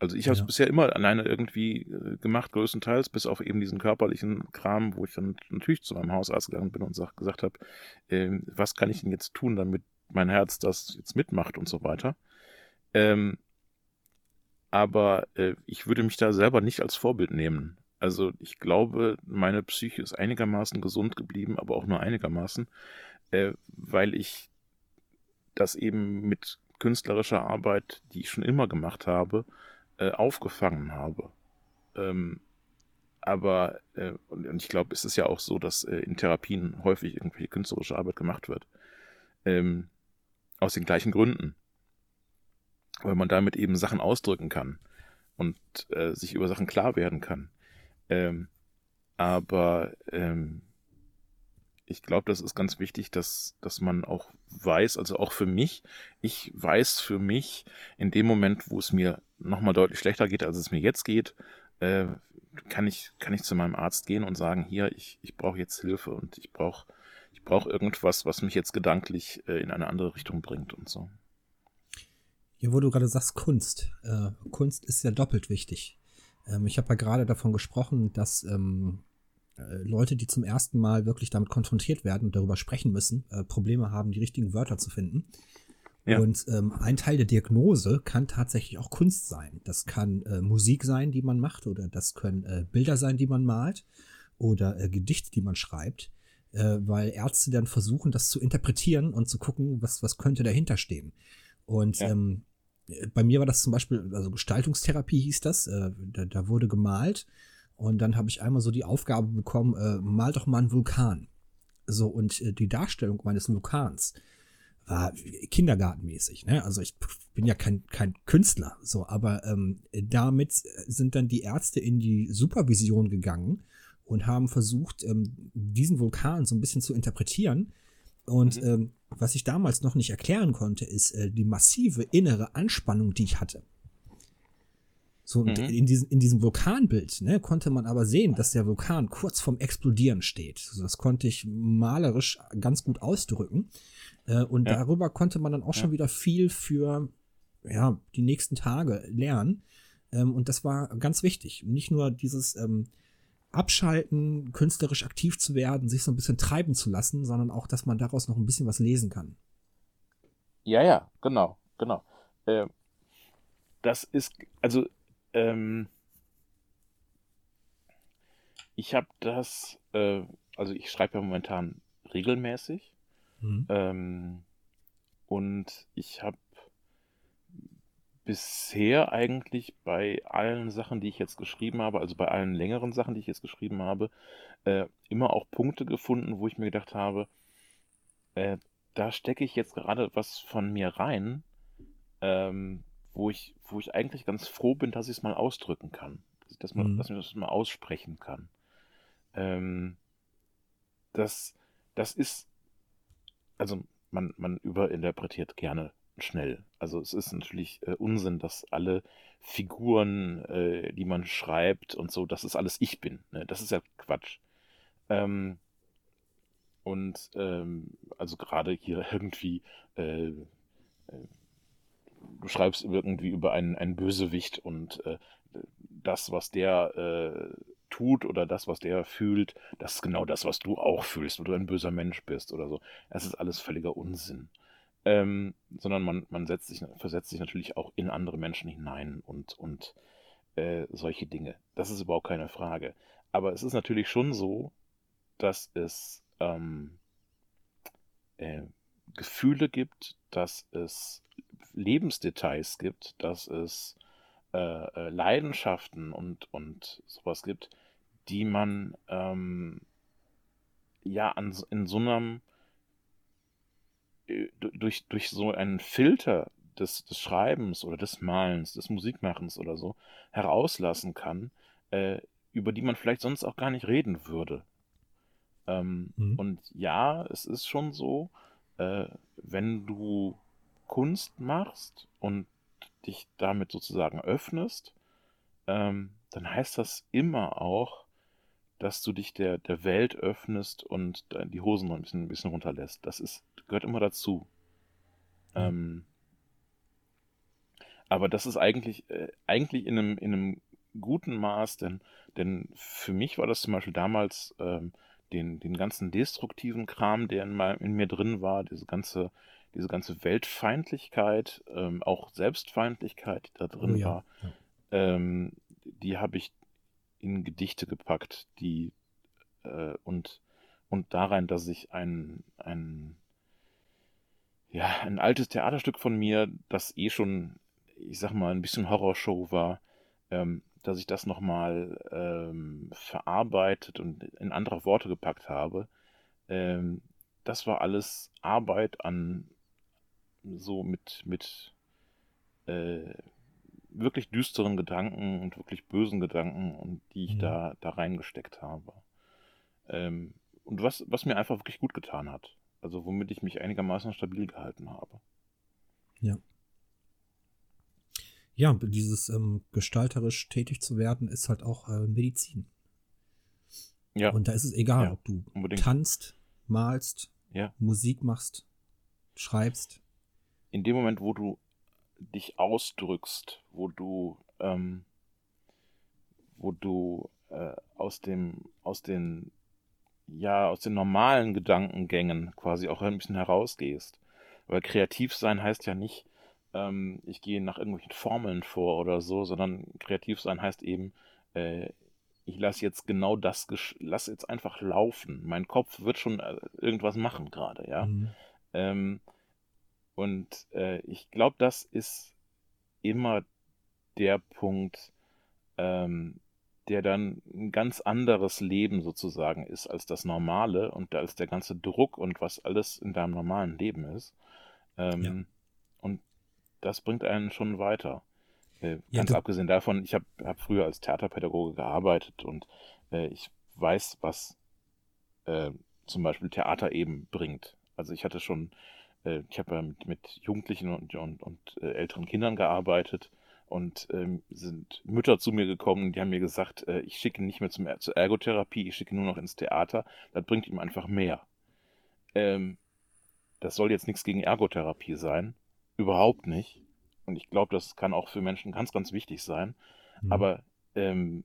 S4: Also ich habe es ja. bisher immer alleine irgendwie äh, gemacht, größtenteils, bis auf eben diesen körperlichen Kram, wo ich dann natürlich zu meinem Hausarzt gegangen bin und sag, gesagt habe, äh, was kann ich denn jetzt tun, damit mein Herz das jetzt mitmacht und so weiter. Ähm, aber äh, ich würde mich da selber nicht als Vorbild nehmen. Also ich glaube, meine Psyche ist einigermaßen gesund geblieben, aber auch nur einigermaßen, äh, weil ich das eben mit künstlerischer Arbeit, die ich schon immer gemacht habe, äh, aufgefangen habe. Ähm, aber, äh, und, und, ich glaube, es ist ja auch so, dass äh, in Therapien häufig irgendwelche künstlerische Arbeit gemacht wird. Ähm, aus den gleichen Gründen. Weil man damit eben Sachen ausdrücken kann und äh, sich über Sachen klar werden kann. Ähm, aber ähm, ich glaube, das ist ganz wichtig, dass, dass man auch weiß, also auch für mich, ich weiß für mich, in dem Moment, wo es mir nochmal deutlich schlechter geht, als es mir jetzt geht, äh, kann, ich, kann ich zu meinem Arzt gehen und sagen, hier, ich, ich brauche jetzt Hilfe und ich brauche ich brauch irgendwas, was mich jetzt gedanklich äh, in eine andere Richtung bringt und so.
S3: Ja, wo du gerade sagst, Kunst. Äh, Kunst ist ja doppelt wichtig. Ähm, ich habe ja gerade davon gesprochen, dass ähm, äh, Leute, die zum ersten Mal wirklich damit konfrontiert werden und darüber sprechen müssen, äh, Probleme haben, die richtigen Wörter zu finden. Ja. Und ähm, ein Teil der Diagnose kann tatsächlich auch Kunst sein. Das kann äh, Musik sein, die man macht, oder das können äh, Bilder sein, die man malt, oder äh, Gedichte, die man schreibt, äh, weil Ärzte dann versuchen, das zu interpretieren und zu gucken, was, was könnte dahinter stehen. Und ja. ähm, bei mir war das zum Beispiel, also Gestaltungstherapie hieß das, äh, da, da wurde gemalt und dann habe ich einmal so die Aufgabe bekommen, äh, mal doch mal einen Vulkan. So, und äh, die Darstellung meines Vulkans war kindergartenmäßig. Ne? Also ich bin ja kein, kein Künstler, so, aber ähm, damit sind dann die Ärzte in die Supervision gegangen und haben versucht, ähm, diesen Vulkan so ein bisschen zu interpretieren. Und mhm. ähm, was ich damals noch nicht erklären konnte, ist äh, die massive innere Anspannung, die ich hatte. So, und mhm. in, diesem, in diesem Vulkanbild ne, konnte man aber sehen, dass der Vulkan kurz vorm Explodieren steht. Also das konnte ich malerisch ganz gut ausdrücken. Äh, und ja. darüber konnte man dann auch ja. schon wieder viel für ja, die nächsten Tage lernen. Ähm, und das war ganz wichtig. Nicht nur dieses ähm, Abschalten, künstlerisch aktiv zu werden, sich so ein bisschen treiben zu lassen, sondern auch, dass man daraus noch ein bisschen was lesen kann.
S4: Ja, ja, genau, genau. Äh, das ist, also ähm, ich habe das, äh, also ich schreibe ja momentan regelmäßig. Mhm. Ähm, und ich habe bisher eigentlich bei allen Sachen, die ich jetzt geschrieben habe, also bei allen längeren Sachen, die ich jetzt geschrieben habe, äh, immer auch Punkte gefunden, wo ich mir gedacht habe, äh, da stecke ich jetzt gerade was von mir rein, ähm, wo ich, wo ich eigentlich ganz froh bin, dass ich es mal ausdrücken kann. Dass mal, mhm. dass ich das mal aussprechen kann. Ähm, das, das ist, also man, man überinterpretiert gerne schnell. Also es ist natürlich äh, Unsinn, dass alle Figuren, äh, die man schreibt und so, dass es alles ich bin. Ne? Das ist ja Quatsch. Ähm, und ähm, also gerade hier [laughs] irgendwie äh, äh du schreibst irgendwie über einen, einen Bösewicht und äh, das, was der äh, tut oder das, was der fühlt, das ist genau das, was du auch fühlst, wo du ein böser Mensch bist oder so. Es ist alles völliger Unsinn. Ähm, sondern man, man setzt sich, versetzt sich natürlich auch in andere Menschen hinein und, und äh, solche Dinge. Das ist überhaupt keine Frage. Aber es ist natürlich schon so, dass es ähm, äh, Gefühle gibt, dass es Lebensdetails gibt, dass es äh, äh, Leidenschaften und, und sowas gibt, die man ähm, ja an, in so einem äh, durch, durch so einen Filter, des, des Schreibens oder des Malens, des Musikmachens oder so herauslassen kann, äh, über die man vielleicht sonst auch gar nicht reden würde. Ähm,
S3: Mhm.
S4: Und ja, es ist schon so, äh, wenn du Kunst machst und dich damit sozusagen öffnest, ähm, dann heißt das immer auch, dass du dich der, der Welt öffnest und die Hosen noch ein bisschen, ein bisschen runterlässt. Das ist, gehört immer dazu.
S3: Ja.
S4: Ähm, aber das ist eigentlich, äh, eigentlich in einem, in einem guten Maß, denn, denn für mich war das zum Beispiel damals ähm, den, den ganzen destruktiven Kram, der in, mein, in mir drin war, diese ganze, diese ganze Weltfeindlichkeit, ähm, auch Selbstfeindlichkeit, die da drin
S3: Oh ja,
S4: war,
S3: ja.
S4: ähm, die habe ich in Gedichte gepackt, die äh, und, und da rein, dass ich ein, ein, ja, ein altes Theaterstück von mir, das eh schon, ich sag mal, ein bisschen Horrorshow war, ähm, dass ich das nochmal ähm, verarbeitet und in andere Worte gepackt habe. Ähm, das war alles Arbeit an so mit, mit äh, wirklich düsteren Gedanken und wirklich bösen Gedanken und die ich
S3: Mhm.
S4: da, da reingesteckt habe. Ähm, und was, was mir einfach wirklich gut getan hat. Also womit ich mich einigermaßen stabil gehalten habe.
S3: Ja, dieses ähm, gestalterisch tätig zu werden, ist halt auch äh, Medizin.
S4: Ja,
S3: Und da ist es egal,
S4: Ja,
S3: ob du
S4: unbedingt.
S3: tanzt, malst,
S4: Ja.
S3: Musik machst, schreibst.
S4: In dem Moment, wo du dich ausdrückst, wo du, ähm, wo du äh, aus dem, aus den, ja, aus den normalen Gedankengängen quasi auch ein bisschen herausgehst. Weil kreativ sein heißt ja nicht, ähm, ich gehe nach irgendwelchen Formeln vor oder so, sondern kreativ sein heißt eben, äh, ich lasse jetzt genau das, lass jetzt einfach laufen. Mein Kopf wird schon äh, irgendwas machen gerade, ja.
S3: Mhm.
S4: Ähm, und äh, ich glaube, das ist immer der Punkt, ähm, der dann ein ganz anderes Leben sozusagen ist als das normale und als der ganze Druck und was alles in deinem normalen Leben ist. Ähm,
S3: Ja.
S4: Und das bringt einen schon weiter. Äh,
S3: Ja,
S4: ganz
S3: du-
S4: abgesehen davon, ich habe hab früher als Theaterpädagoge gearbeitet und äh, ich weiß, was äh, zum Beispiel Theater eben bringt. Also ich hatte schon, äh, ich habe ja mit, mit Jugendlichen und, und, und äh, älteren Kindern gearbeitet und ähm, sind Mütter zu mir gekommen, die haben mir gesagt, äh, ich schicke ihn nicht mehr zum, zur Ergotherapie, ich schicke ihn nur noch ins Theater, das bringt ihm einfach mehr. Ähm, das soll jetzt nichts gegen Ergotherapie sein, überhaupt nicht. Und ich glaube, das kann auch für Menschen ganz, ganz wichtig sein.
S3: Mhm.
S4: Aber ähm,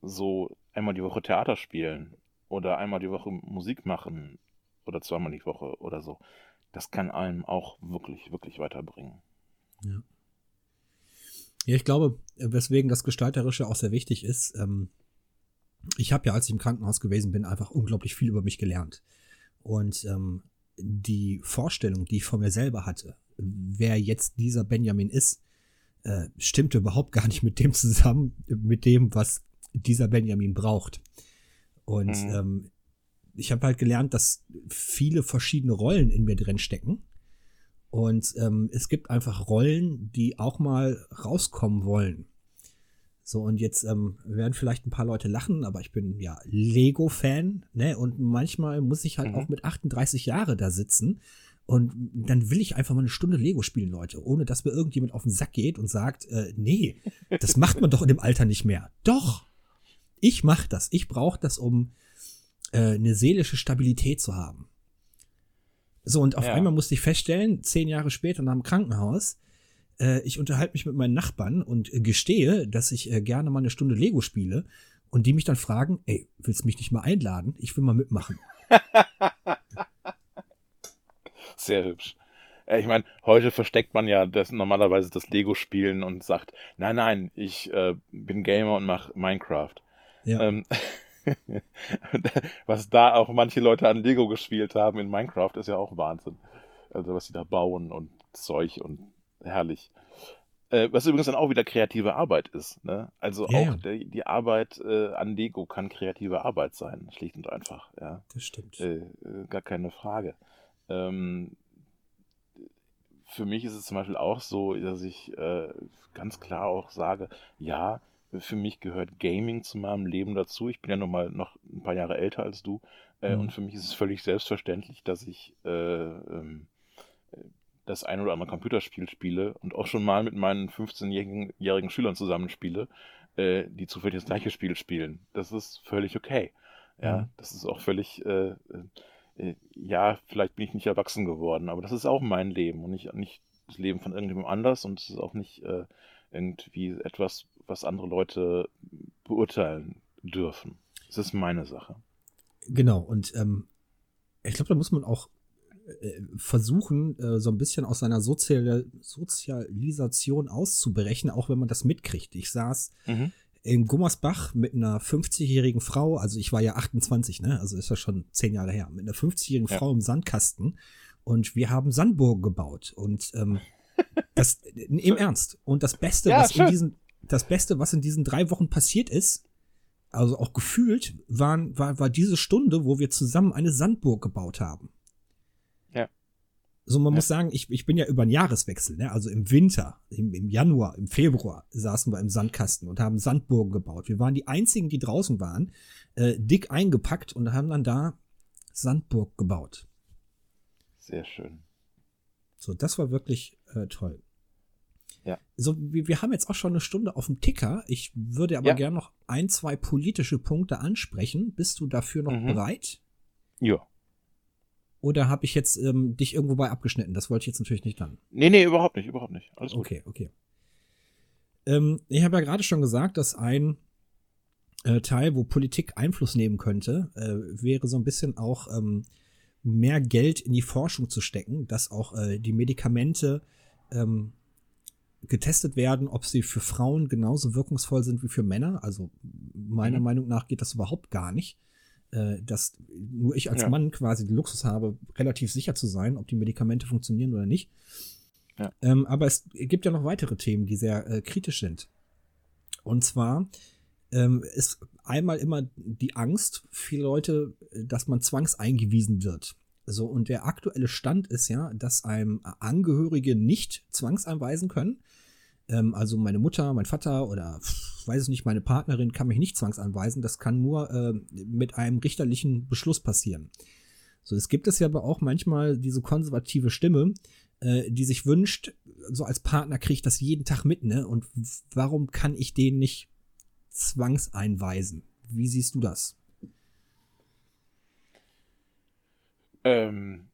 S4: so einmal die Woche Theater spielen oder einmal die Woche Musik machen oder zweimal die Woche oder so, das kann einem auch wirklich, wirklich weiterbringen.
S3: Ja, ich glaube, weswegen das Gestalterische auch sehr wichtig ist, ähm, ich habe ja, als ich im Krankenhaus gewesen bin, einfach unglaublich viel über mich gelernt. Und ähm, die Vorstellung, die ich von mir selber hatte, wer jetzt dieser Benjamin ist, äh, stimmte überhaupt gar nicht mit dem zusammen, mit dem, was dieser Benjamin braucht. Und
S4: Mhm.
S3: ähm, ich habe halt gelernt, dass viele verschiedene Rollen in mir drin stecken. Und ähm, es gibt einfach Rollen, die auch mal rauskommen wollen. So, und jetzt ähm, werden vielleicht ein paar Leute lachen, aber ich bin ja Lego-Fan, ne? Und manchmal muss ich halt
S4: Mhm.
S3: auch mit 38 Jahre da sitzen. Und dann will ich einfach mal eine Stunde Lego spielen, Leute, ohne dass mir irgendjemand auf den Sack geht und sagt, äh, nee, das macht man doch in dem Alter nicht mehr. Doch, ich mach das. Ich brauche das, um äh, eine seelische Stabilität zu haben. So, und auf
S4: Ja.
S3: einmal musste ich feststellen, zehn Jahre später nach dem Krankenhaus, äh, ich unterhalte mich mit meinen Nachbarn und äh, gestehe, dass ich äh, gerne mal eine Stunde Lego spiele und die mich dann fragen, ey, willst du mich nicht mal einladen? Ich will mal mitmachen. [laughs]
S4: Sehr hübsch. Äh, Ich meine, heute versteckt man ja das, normalerweise das Lego-Spielen und sagt, nein, nein, ich äh, bin Gamer und mache Minecraft.
S3: Ja.
S4: Ähm, [laughs] was da auch manche Leute an Lego gespielt haben in Minecraft, ist ja auch Wahnsinn. Also was sie da bauen und Zeug und herrlich. Äh, was übrigens dann auch wieder kreative Arbeit ist. Ne? Also
S3: Ja,
S4: auch
S3: ja.
S4: Die, die Arbeit äh, an Lego kann kreative Arbeit sein, schlicht und einfach. Ja.
S3: Das stimmt.
S4: Äh, äh, gar keine Frage. Ähm, für mich ist es zum Beispiel auch so, dass ich äh, ganz klar auch sage, ja, für mich gehört Gaming zu meinem Leben dazu. Ich bin ja noch mal noch ein paar Jahre älter als du. Äh, mhm. Und für mich ist es völlig selbstverständlich, dass ich äh, ähm, das ein oder andere Computerspiel spiele und auch schon mal mit meinen 15-jährigen Schülern zusammenspiele, äh, die zufällig das gleiche Spiel spielen. Das ist völlig okay. Ja, mhm. das ist auch völlig, äh, äh, äh, ja, vielleicht bin ich nicht erwachsen geworden, aber das ist auch mein Leben und nicht, nicht das Leben von irgendjemandem anders und es ist auch nicht äh, irgendwie etwas, was andere Leute beurteilen dürfen. Es ist meine Sache.
S3: Genau, und ähm, ich glaube, da muss man auch äh, versuchen, äh, so ein bisschen aus seiner Sozial Sozialisation auszubrechen, auch wenn man das mitkriegt. Ich saß mhm. in Gummersbach mit einer 50-jährigen Frau, also ich war ja 28, ne? Also ist ja schon zehn Jahre her, mit einer 50-jährigen ja. Frau im Sandkasten und wir haben Sandburgen gebaut und ähm, das im [laughs] Ernst. Und das Beste, ja, was schön. in diesen, das Beste, was in diesen drei Wochen passiert ist, also auch gefühlt, waren, war, war diese Stunde, wo wir zusammen eine Sandburg gebaut haben. So, man ja. muss sagen, ich, ich bin ja über einen Jahreswechsel, ne? also im Winter, im, im Januar, im Februar saßen wir im Sandkasten und haben Sandburgen gebaut. Wir waren die einzigen, die draußen waren, äh, dick eingepackt und haben dann da Sandburg gebaut.
S4: Sehr schön.
S3: So, das war wirklich äh, toll.
S4: Ja.
S3: So, wir, wir haben jetzt auch schon eine Stunde auf dem Ticker. Ich würde aber ja. gerne noch ein, zwei politische Punkte ansprechen. Bist du dafür noch mhm. bereit?
S4: Ja.
S3: Oder habe ich jetzt ähm, dich irgendwo bei abgeschnitten? Das wollte ich jetzt natürlich nicht dann.
S4: Nee, nee, überhaupt nicht, überhaupt nicht.
S3: Alles gut. Okay, okay. Ähm, ich habe ja gerade schon gesagt, dass ein äh, Teil, wo Politik Einfluss nehmen könnte, äh, wäre so ein bisschen auch ähm, mehr Geld in die Forschung zu stecken, dass auch äh, die Medikamente ähm, getestet werden, ob sie für Frauen genauso wirkungsvoll sind wie für Männer. Also meiner mhm. Meinung nach geht das überhaupt gar nicht äh, dass nur ich als ja. Mann quasi den Luxus habe, relativ sicher zu sein, ob die Medikamente funktionieren oder nicht. Ja. Ähm, aber es gibt ja noch weitere Themen, die sehr äh, kritisch sind. Und zwar ähm, ist einmal immer die Angst, viele Leute, dass man zwangseingewiesen wird. So, und der aktuelle Stand ist ja, dass einem Angehörige nicht zwangseinweisen können. Ähm, also meine Mutter, mein Vater oder weiß es nicht, meine Partnerin kann mich nicht zwangsanweisen. Das kann nur äh, mit einem richterlichen Beschluss passieren. So, es gibt es ja aber auch manchmal diese konservative Stimme, äh, die sich wünscht, so als Partner kriege ich das jeden Tag mit, ne? Und warum kann ich den nicht zwangseinweisen? Wie siehst du das?
S4: Ähm,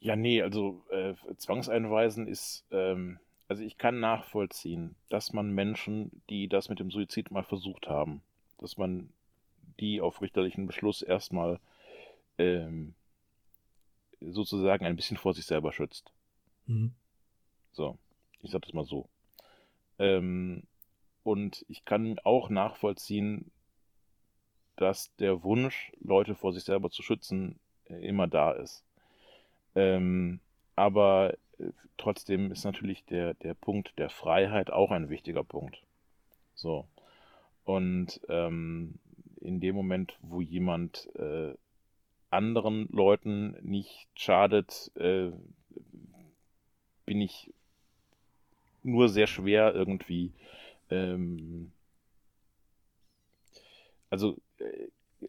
S4: ja, nee, also äh, Zwangseinweisen ist, ähm, also ich kann nachvollziehen, dass man Menschen, die das mit dem Suizid mal versucht haben, dass man die auf richterlichen Beschluss erstmal ähm, sozusagen ein bisschen vor sich selber schützt. Mhm. So, ich sag das mal so. Ähm, und ich kann auch nachvollziehen, dass der Wunsch, Leute vor sich selber zu schützen, äh, immer da ist. Ähm, aber trotzdem ist natürlich der, der Punkt der Freiheit auch ein wichtiger Punkt. So. Und ähm, in dem Moment, wo jemand äh, anderen Leuten nicht schadet, äh, bin ich nur sehr schwer irgendwie. Ähm, also äh,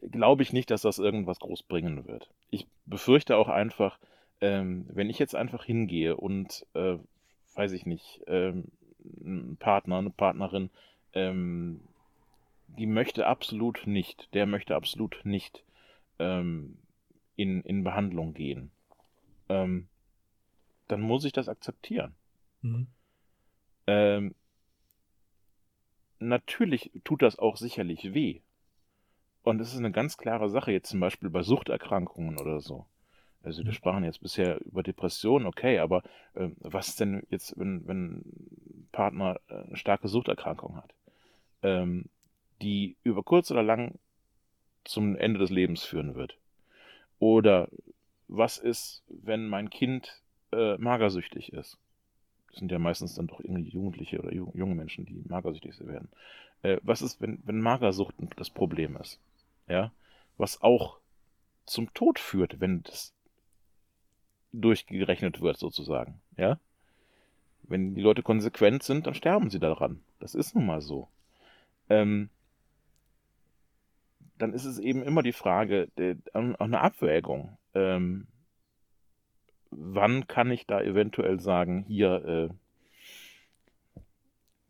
S4: glaube ich nicht, dass das irgendwas groß bringen wird. Ich befürchte auch einfach, ähm, wenn ich jetzt einfach hingehe und, äh, weiß ich nicht, ähm, ein Partner, eine Partnerin, ähm, die möchte absolut nicht, der möchte absolut nicht ähm, in, in Behandlung gehen, ähm, dann muss ich das akzeptieren. Mhm. Ähm, natürlich tut das auch sicherlich weh. Und es ist eine ganz klare Sache, jetzt zum Beispiel bei Suchterkrankungen oder so. Also wir sprachen jetzt bisher über Depressionen, okay, aber äh, was denn jetzt, wenn, wenn ein Partner äh, eine starke Suchterkrankung hat, ähm, die über kurz oder lang zum Ende des Lebens führen wird? Oder was ist, wenn mein Kind äh, magersüchtig ist? Das sind ja meistens dann doch irgendwie Jugendliche oder junge Menschen, die magersüchtig werden. Äh, was ist, wenn, wenn Magersucht das Problem ist? Ja, was auch zum Tod führt, wenn das durchgerechnet wird, sozusagen. Ja? Wenn die Leute konsequent sind, dann sterben sie daran. Das ist nun mal so. Ähm, dann ist es eben immer die Frage, auch eine Abwägung. Ähm, wann kann ich da eventuell sagen, hier, äh,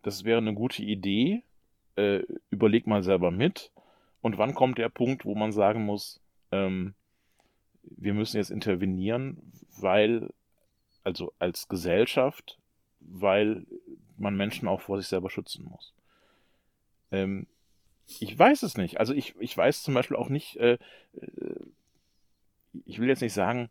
S4: das wäre eine gute Idee, äh, überleg mal selber mit. Und wann kommt der Punkt, wo man sagen muss, ähm, wir müssen jetzt intervenieren, weil, also als Gesellschaft, weil man Menschen auch vor sich selber schützen muss. Ähm, ich weiß es nicht. Also ich, ich weiß zum Beispiel auch nicht, äh, äh, ich will jetzt nicht sagen,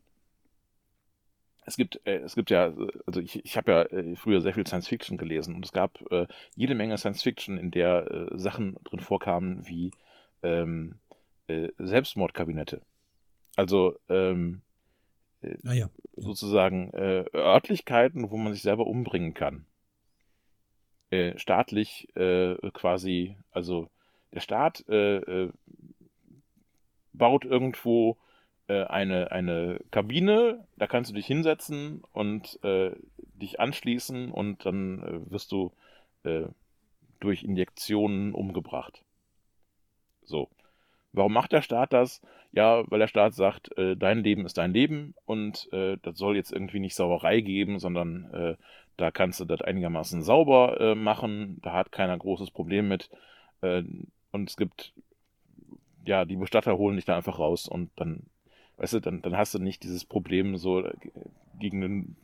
S4: es gibt, äh, es gibt ja, also ich, ich habe ja äh, früher sehr viel Science Fiction gelesen und es gab äh, jede Menge Science Fiction, in der äh, Sachen drin vorkamen wie ähm, äh, Selbstmordkabinette. Also ähm, äh,
S3: Ah ja.
S4: sozusagen äh, Örtlichkeiten, wo man sich selber umbringen kann. Äh, staatlich äh, quasi, also der Staat äh, baut irgendwo eine, eine Kabine, da kannst du dich hinsetzen und dich anschließen und dann wirst du durch Injektionen umgebracht. So. Warum macht der Staat das? Ja, weil der Staat sagt, äh, dein Leben ist dein Leben und äh, das soll jetzt irgendwie nicht Sauerei geben, sondern äh, da kannst du das einigermaßen sauber äh, machen. Da hat keiner großes Problem mit. Äh, und es gibt, ja, die Bestatter holen dich da einfach raus und dann, weißt du, dann, dann hast du nicht dieses Problem so äh, gegen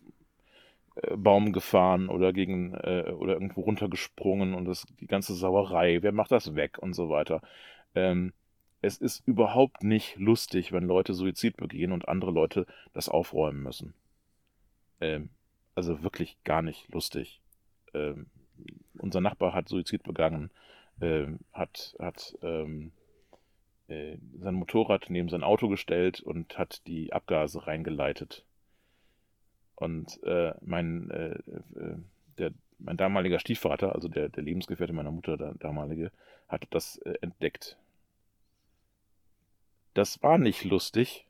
S4: äh, Baum gefahren oder gegen äh, oder irgendwo runtergesprungen und das die ganze Sauerei, wer macht das weg und so weiter. Ähm, es ist überhaupt nicht lustig, wenn Leute Suizid begehen und andere Leute das aufräumen müssen. Ähm, also wirklich gar nicht lustig. Ähm, unser Nachbar hat Suizid begangen, ähm, hat, hat ähm, äh, sein Motorrad neben sein Auto gestellt und hat die Abgase reingeleitet. Und äh, mein, äh, äh, der, mein damaliger Stiefvater, also der, der Lebensgefährte meiner Mutter, der damalige, hat das äh, entdeckt. Das war nicht lustig.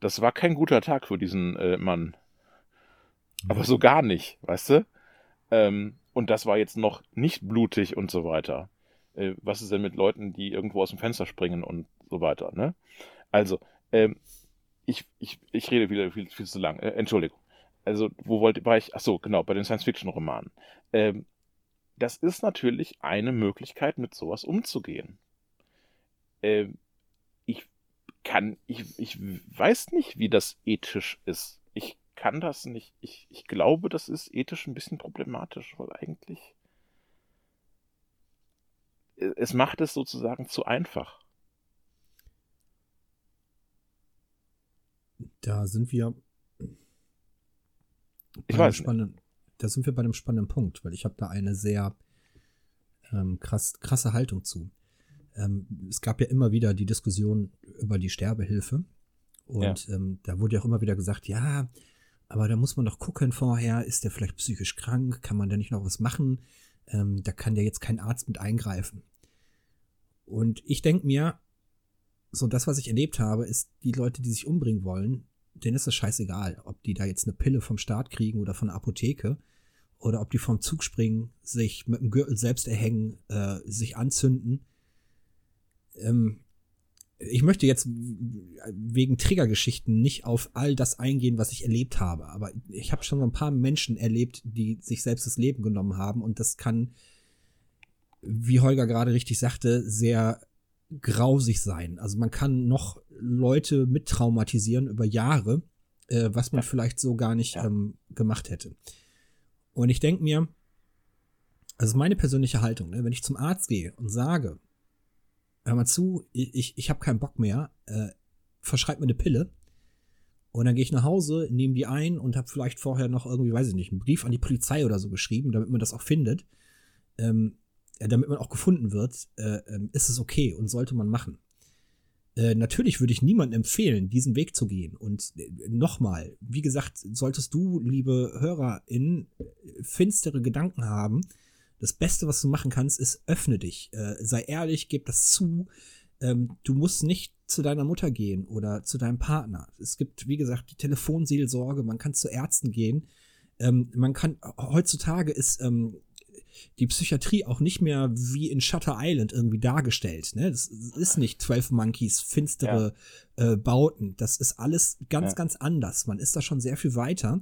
S4: Das war kein guter Tag für diesen äh, Mann. Aber so gar nicht, weißt du? Ähm, und das war jetzt noch nicht blutig und so weiter. Äh, was ist denn mit Leuten, die irgendwo aus dem Fenster springen und so weiter, ne? Also, ähm, ich, ich, ich rede wieder viel, viel zu lang. Äh, Entschuldigung. Also, wo wollte war ich? Ach so, genau, bei den Science-Fiction-Romanen. Ähm, das ist natürlich eine Möglichkeit, mit sowas umzugehen. Ähm, ich kann, ich, ich weiß nicht, wie das ethisch ist. Ich kann das nicht. Ich, ich glaube, das ist ethisch ein bisschen problematisch, weil eigentlich äh, es macht es sozusagen zu einfach.
S3: Da sind wir.
S4: Ich weiß
S3: spannenden, Da sind wir bei einem spannenden Punkt, weil ich habe da eine sehr ähm, krass, krasse Haltung zu. Ähm, es gab ja immer wieder die Diskussion über die Sterbehilfe. Und ähm, da wurde ja auch immer wieder gesagt, ja, aber da muss man doch gucken vorher, ist der vielleicht psychisch krank, kann man da nicht noch was machen? Ähm, da kann ja jetzt kein Arzt mit eingreifen. Und ich denke mir, so das, was ich erlebt habe, ist, die Leute, die sich umbringen wollen, denen ist es scheißegal, ob die da jetzt eine Pille vom Staat kriegen oder von der Apotheke oder ob die vom Zug springen, sich mit dem Gürtel selbst erhängen, äh, sich anzünden. Ähm, ich möchte jetzt wegen Triggergeschichten nicht auf all das eingehen, was ich erlebt habe, aber ich habe schon so ein paar Menschen erlebt, die sich selbst das Leben genommen haben und das kann, wie Holger gerade richtig sagte, sehr grausig sein. Also man kann noch Leute mittraumatisieren über Jahre, äh, was man
S4: Ja.
S3: vielleicht so gar nicht
S4: Ja.
S3: ähm, gemacht hätte. Und ich denke mir, also meine persönliche Haltung, ne, wenn ich zum Arzt gehe und sage, hör mal zu, ich, ich, ich habe keinen Bock mehr, äh, verschreib mir eine Pille. Und dann gehe ich nach Hause, nehme die ein und habe vielleicht vorher noch irgendwie, weiß ich nicht, einen Brief an die Polizei oder so geschrieben, damit man das auch findet. Ähm, äh, damit man auch gefunden wird, äh, ähm, ist es okay und sollte man machen. Äh, natürlich würde ich niemandem empfehlen, diesen Weg zu gehen. Und äh, nochmal, wie gesagt, solltest du, liebe HörerInnen, äh, finstere Gedanken haben, das Beste, was du machen kannst, ist, öffne dich. Äh, sei ehrlich, gib das zu. Ähm, du musst nicht zu deiner Mutter gehen oder zu deinem Partner. Es gibt, wie gesagt, die Telefonseelsorge, man kann zu Ärzten gehen. Ähm, man kann, heutzutage ist ähm, die Psychiatrie auch nicht mehr wie in Shutter Island irgendwie dargestellt. Ne? Das ist nicht 12 Monkeys, finstere ja. äh, Bauten. Das ist alles ganz, ja. ganz anders. Man ist da schon sehr viel weiter.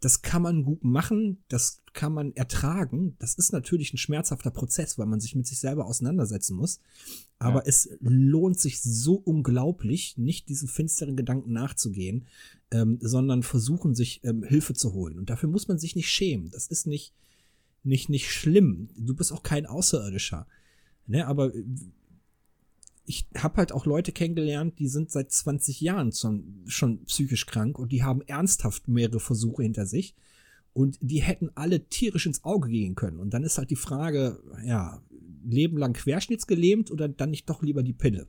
S3: Das kann man gut machen, das kann man ertragen. Das ist natürlich ein schmerzhafter Prozess, weil man sich mit sich selber auseinandersetzen muss. Aber ja. es lohnt sich so unglaublich, nicht diesen finsteren Gedanken nachzugehen, ähm, sondern versuchen, sich ähm, Hilfe zu holen. Und dafür muss man sich nicht schämen. Das ist nicht, nicht, nicht schlimm. Du bist auch kein Außerirdischer. Ne, aber ich habe halt auch Leute kennengelernt, die sind seit 20 Jahren schon, schon psychisch krank und die haben ernsthaft mehrere Versuche hinter sich. Und die hätten alle tierisch ins Auge gehen können. Und dann ist halt die Frage, ja, Leben lang querschnittsgelähmt oder dann nicht doch lieber die Pille?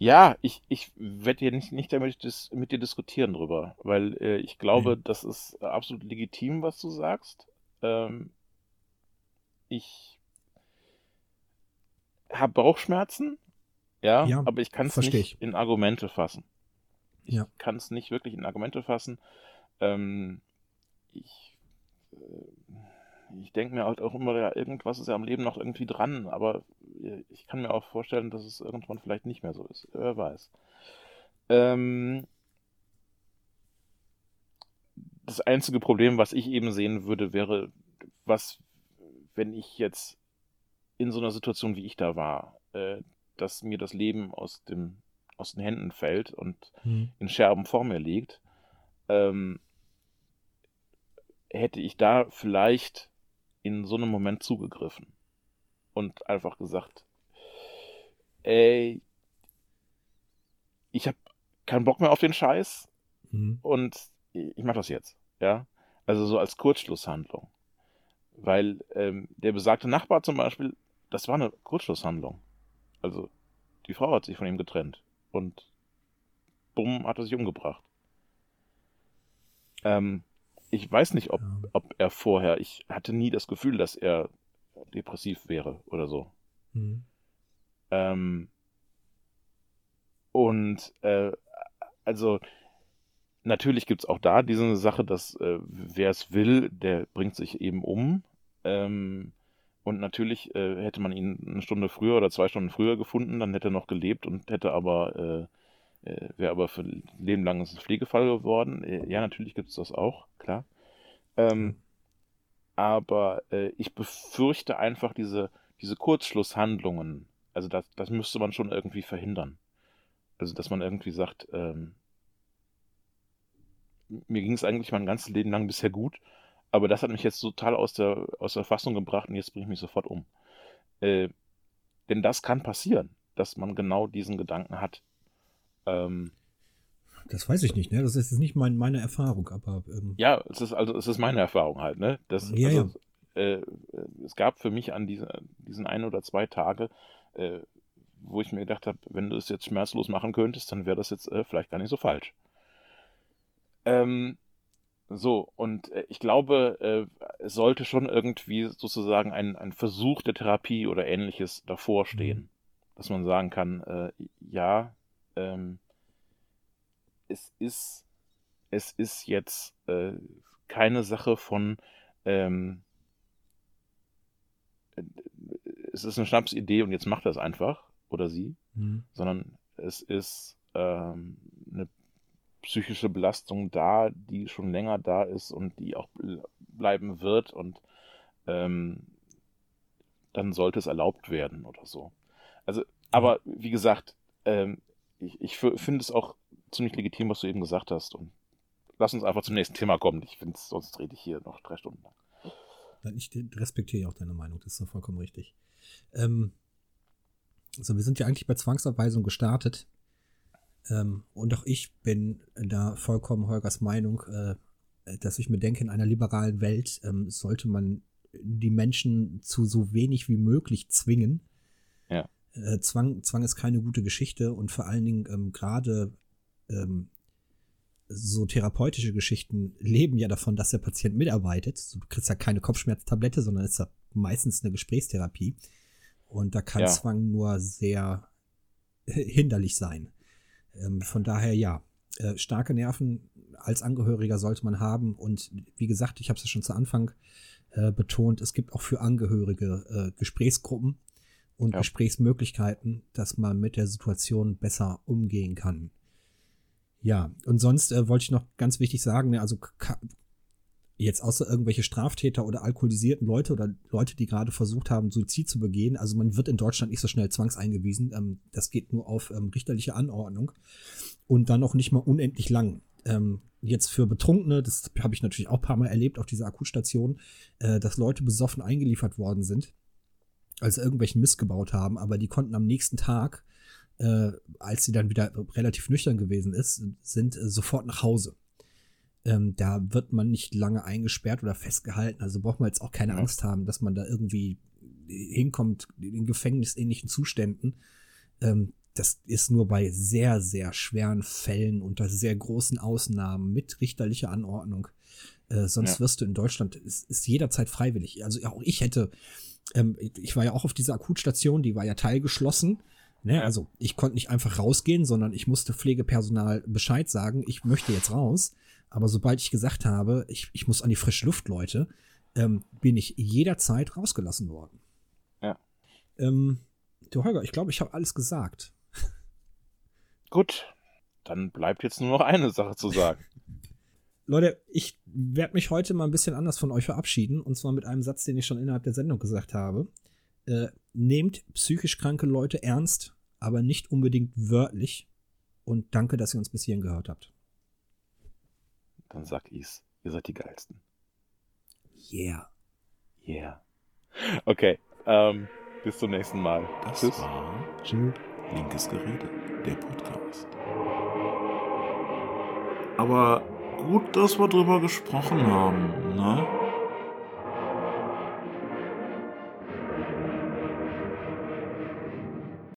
S4: Ja, ich, ich werde hier nicht, nicht damit dis, mit dir diskutieren drüber, weil äh, ich glaube, mhm. das ist absolut legitim, was du sagst. Ähm, ich habe Bauchschmerzen, ja, ja, aber ich kann es nicht ich. in Argumente fassen. Ich ja. kann es nicht wirklich in Argumente fassen. Ähm, ich äh, ich denke mir halt auch immer, ja, irgendwas ist ja am Leben noch irgendwie dran, aber ich kann mir auch vorstellen, dass es irgendwann vielleicht nicht mehr so ist. Wer weiß. Ähm, das einzige Problem, was ich eben sehen würde, wäre, was wenn ich jetzt in so einer Situation, wie ich da war, äh, dass mir das Leben aus, dem, aus den Händen fällt und mhm. in Scherben vor mir liegt, ähm, hätte ich da vielleicht in so einem Moment zugegriffen und einfach gesagt, ey, ich habe keinen Bock mehr auf den Scheiß mhm. und ich mache das jetzt, ja. Also so als Kurzschlusshandlung. Weil ähm, der besagte Nachbar zum Beispiel, das war eine Kurzschlusshandlung. Also die Frau hat sich von ihm getrennt und bumm, hat er sich umgebracht. Ähm, ich weiß nicht, ob, ja. ob er vorher, ich hatte nie das Gefühl, dass er depressiv wäre oder so. Mhm. Ähm, und äh, also natürlich gibt es auch da diese Sache, dass äh, wer es will, der bringt sich eben um. Ähm, und natürlich äh, hätte man ihn eine Stunde früher oder zwei Stunden früher gefunden, dann hätte er noch gelebt und hätte aber, äh, wäre aber für ein Leben lang ein Pflegefall geworden. Äh, ja, natürlich gibt es das auch, klar. Ähm, aber äh, ich befürchte einfach diese, diese Kurzschlusshandlungen. Also das, das müsste man schon irgendwie verhindern. Also dass man irgendwie sagt, ähm, mir ging es eigentlich mein ganzes Leben lang bisher gut aber das hat mich jetzt total aus der, aus der Fassung gebracht und jetzt bringe ich mich sofort um. Äh, denn das kann passieren, dass man genau diesen Gedanken hat. Ähm,
S3: das weiß ich nicht, ne? Das ist nicht mein, meine Erfahrung, aber.
S4: Ähm, ja, es ist also es ist meine Erfahrung halt, ne? Das, ja, also, ja. Äh, es gab für mich an diese, diesen ein oder zwei Tage, äh, wo ich mir gedacht habe, wenn du es jetzt schmerzlos machen könntest, dann wäre das jetzt äh, vielleicht gar nicht so falsch. Ähm, so, und äh, ich glaube, äh, es sollte schon irgendwie sozusagen ein, ein Versuch der Therapie oder ähnliches davor stehen. Mhm. Dass man sagen kann, äh, ja, ähm, es ist, es ist jetzt äh, keine Sache von, ähm, äh, es ist eine Schnapsidee und jetzt macht er es einfach, oder sie, mhm. sondern es ist ähm, eine psychische Belastung da, die schon länger da ist und die auch bleiben wird und ähm, dann sollte es erlaubt werden oder so. Also, aber wie gesagt, ähm, ich, ich finde es auch ziemlich legitim, was du eben gesagt hast und lass uns einfach zum nächsten Thema kommen. Ich finde, sonst rede ich hier noch drei Stunden lang.
S3: Ich respektiere auch deine Meinung, das ist doch vollkommen richtig. Ähm, also wir sind ja eigentlich bei Zwangsabweisung gestartet. Ähm, und auch ich bin da vollkommen Holgers Meinung, äh, dass ich mir denke, in einer liberalen Welt ähm, sollte man die Menschen zu so wenig wie möglich zwingen. Äh, Zwang, Zwang ist keine gute Geschichte und vor allen Dingen ähm, gerade ähm, so therapeutische Geschichten leben ja davon, dass der Patient mitarbeitet. Du kriegst ja keine Kopfschmerztablette, sondern ist ja meistens eine Gesprächstherapie. Und da kann
S4: Ja.
S3: Zwang nur sehr hinderlich sein. Ähm, von daher ja, äh, starke Nerven als Angehöriger sollte man haben. Und wie gesagt, ich habe es ja schon zu Anfang äh, betont, es gibt auch für Angehörige äh, Gesprächsgruppen und
S4: Ja.
S3: Gesprächsmöglichkeiten, dass man mit der Situation besser umgehen kann. Ja, und sonst äh, wollte ich noch ganz wichtig sagen, ne, also jetzt außer irgendwelche Straftäter oder alkoholisierten Leute oder Leute, die gerade versucht haben, Suizid zu begehen, also man wird in Deutschland nicht so schnell zwangseingewiesen. Ähm, das geht nur auf ähm, richterliche Anordnung und dann auch nicht mal unendlich lang. Ähm, jetzt für Betrunkene, das habe ich natürlich auch ein paar Mal erlebt auf dieser Akutstation, äh, dass Leute besoffen eingeliefert worden sind, also irgendwelchen Mist gebaut haben, aber die konnten am nächsten Tag, äh, als sie dann wieder relativ nüchtern gewesen ist, sind äh, sofort nach Hause. Ähm, da wird man nicht lange eingesperrt oder festgehalten. Also braucht man jetzt auch keine
S4: Ja.
S3: Angst haben, dass man da irgendwie hinkommt in gefängnisähnlichen Zuständen. Ähm, das ist nur bei sehr, sehr schweren Fällen unter sehr großen Ausnahmen mit richterlicher Anordnung. Äh, sonst
S4: Ja.
S3: wirst du in Deutschland, ist, ist jederzeit freiwillig. Also ja, auch ich hätte, ähm, ich war ja auch auf dieser Akutstation, die war ja teilgeschlossen. Ne? Also ich konnte nicht einfach rausgehen, sondern ich musste Pflegepersonal Bescheid sagen, ich möchte jetzt raus. Aber sobald ich gesagt habe, ich, ich muss an die frische Luft, Leute, ähm, bin ich jederzeit rausgelassen worden.
S4: Ja.
S3: Ähm, du Holger, ich glaube, ich habe alles gesagt.
S4: Gut, dann bleibt jetzt nur noch eine Sache zu sagen.
S3: Leute, ich werde mich heute mal ein bisschen anders von euch verabschieden. Und zwar mit einem Satz, den ich schon innerhalb der Sendung gesagt habe. Äh, nehmt psychisch kranke Leute ernst, aber nicht unbedingt wörtlich. Und danke, dass ihr uns bis hierhin gehört habt.
S4: Dann sag ich's. Ihr seid die geilsten.
S3: Yeah.
S4: Yeah. Okay, ähm, bis zum nächsten Mal.
S1: Das
S4: Tschüss.
S1: war
S3: Tschüss.
S1: Linkes Gerede, der Podcast. Aber gut, dass wir drüber gesprochen haben, ne?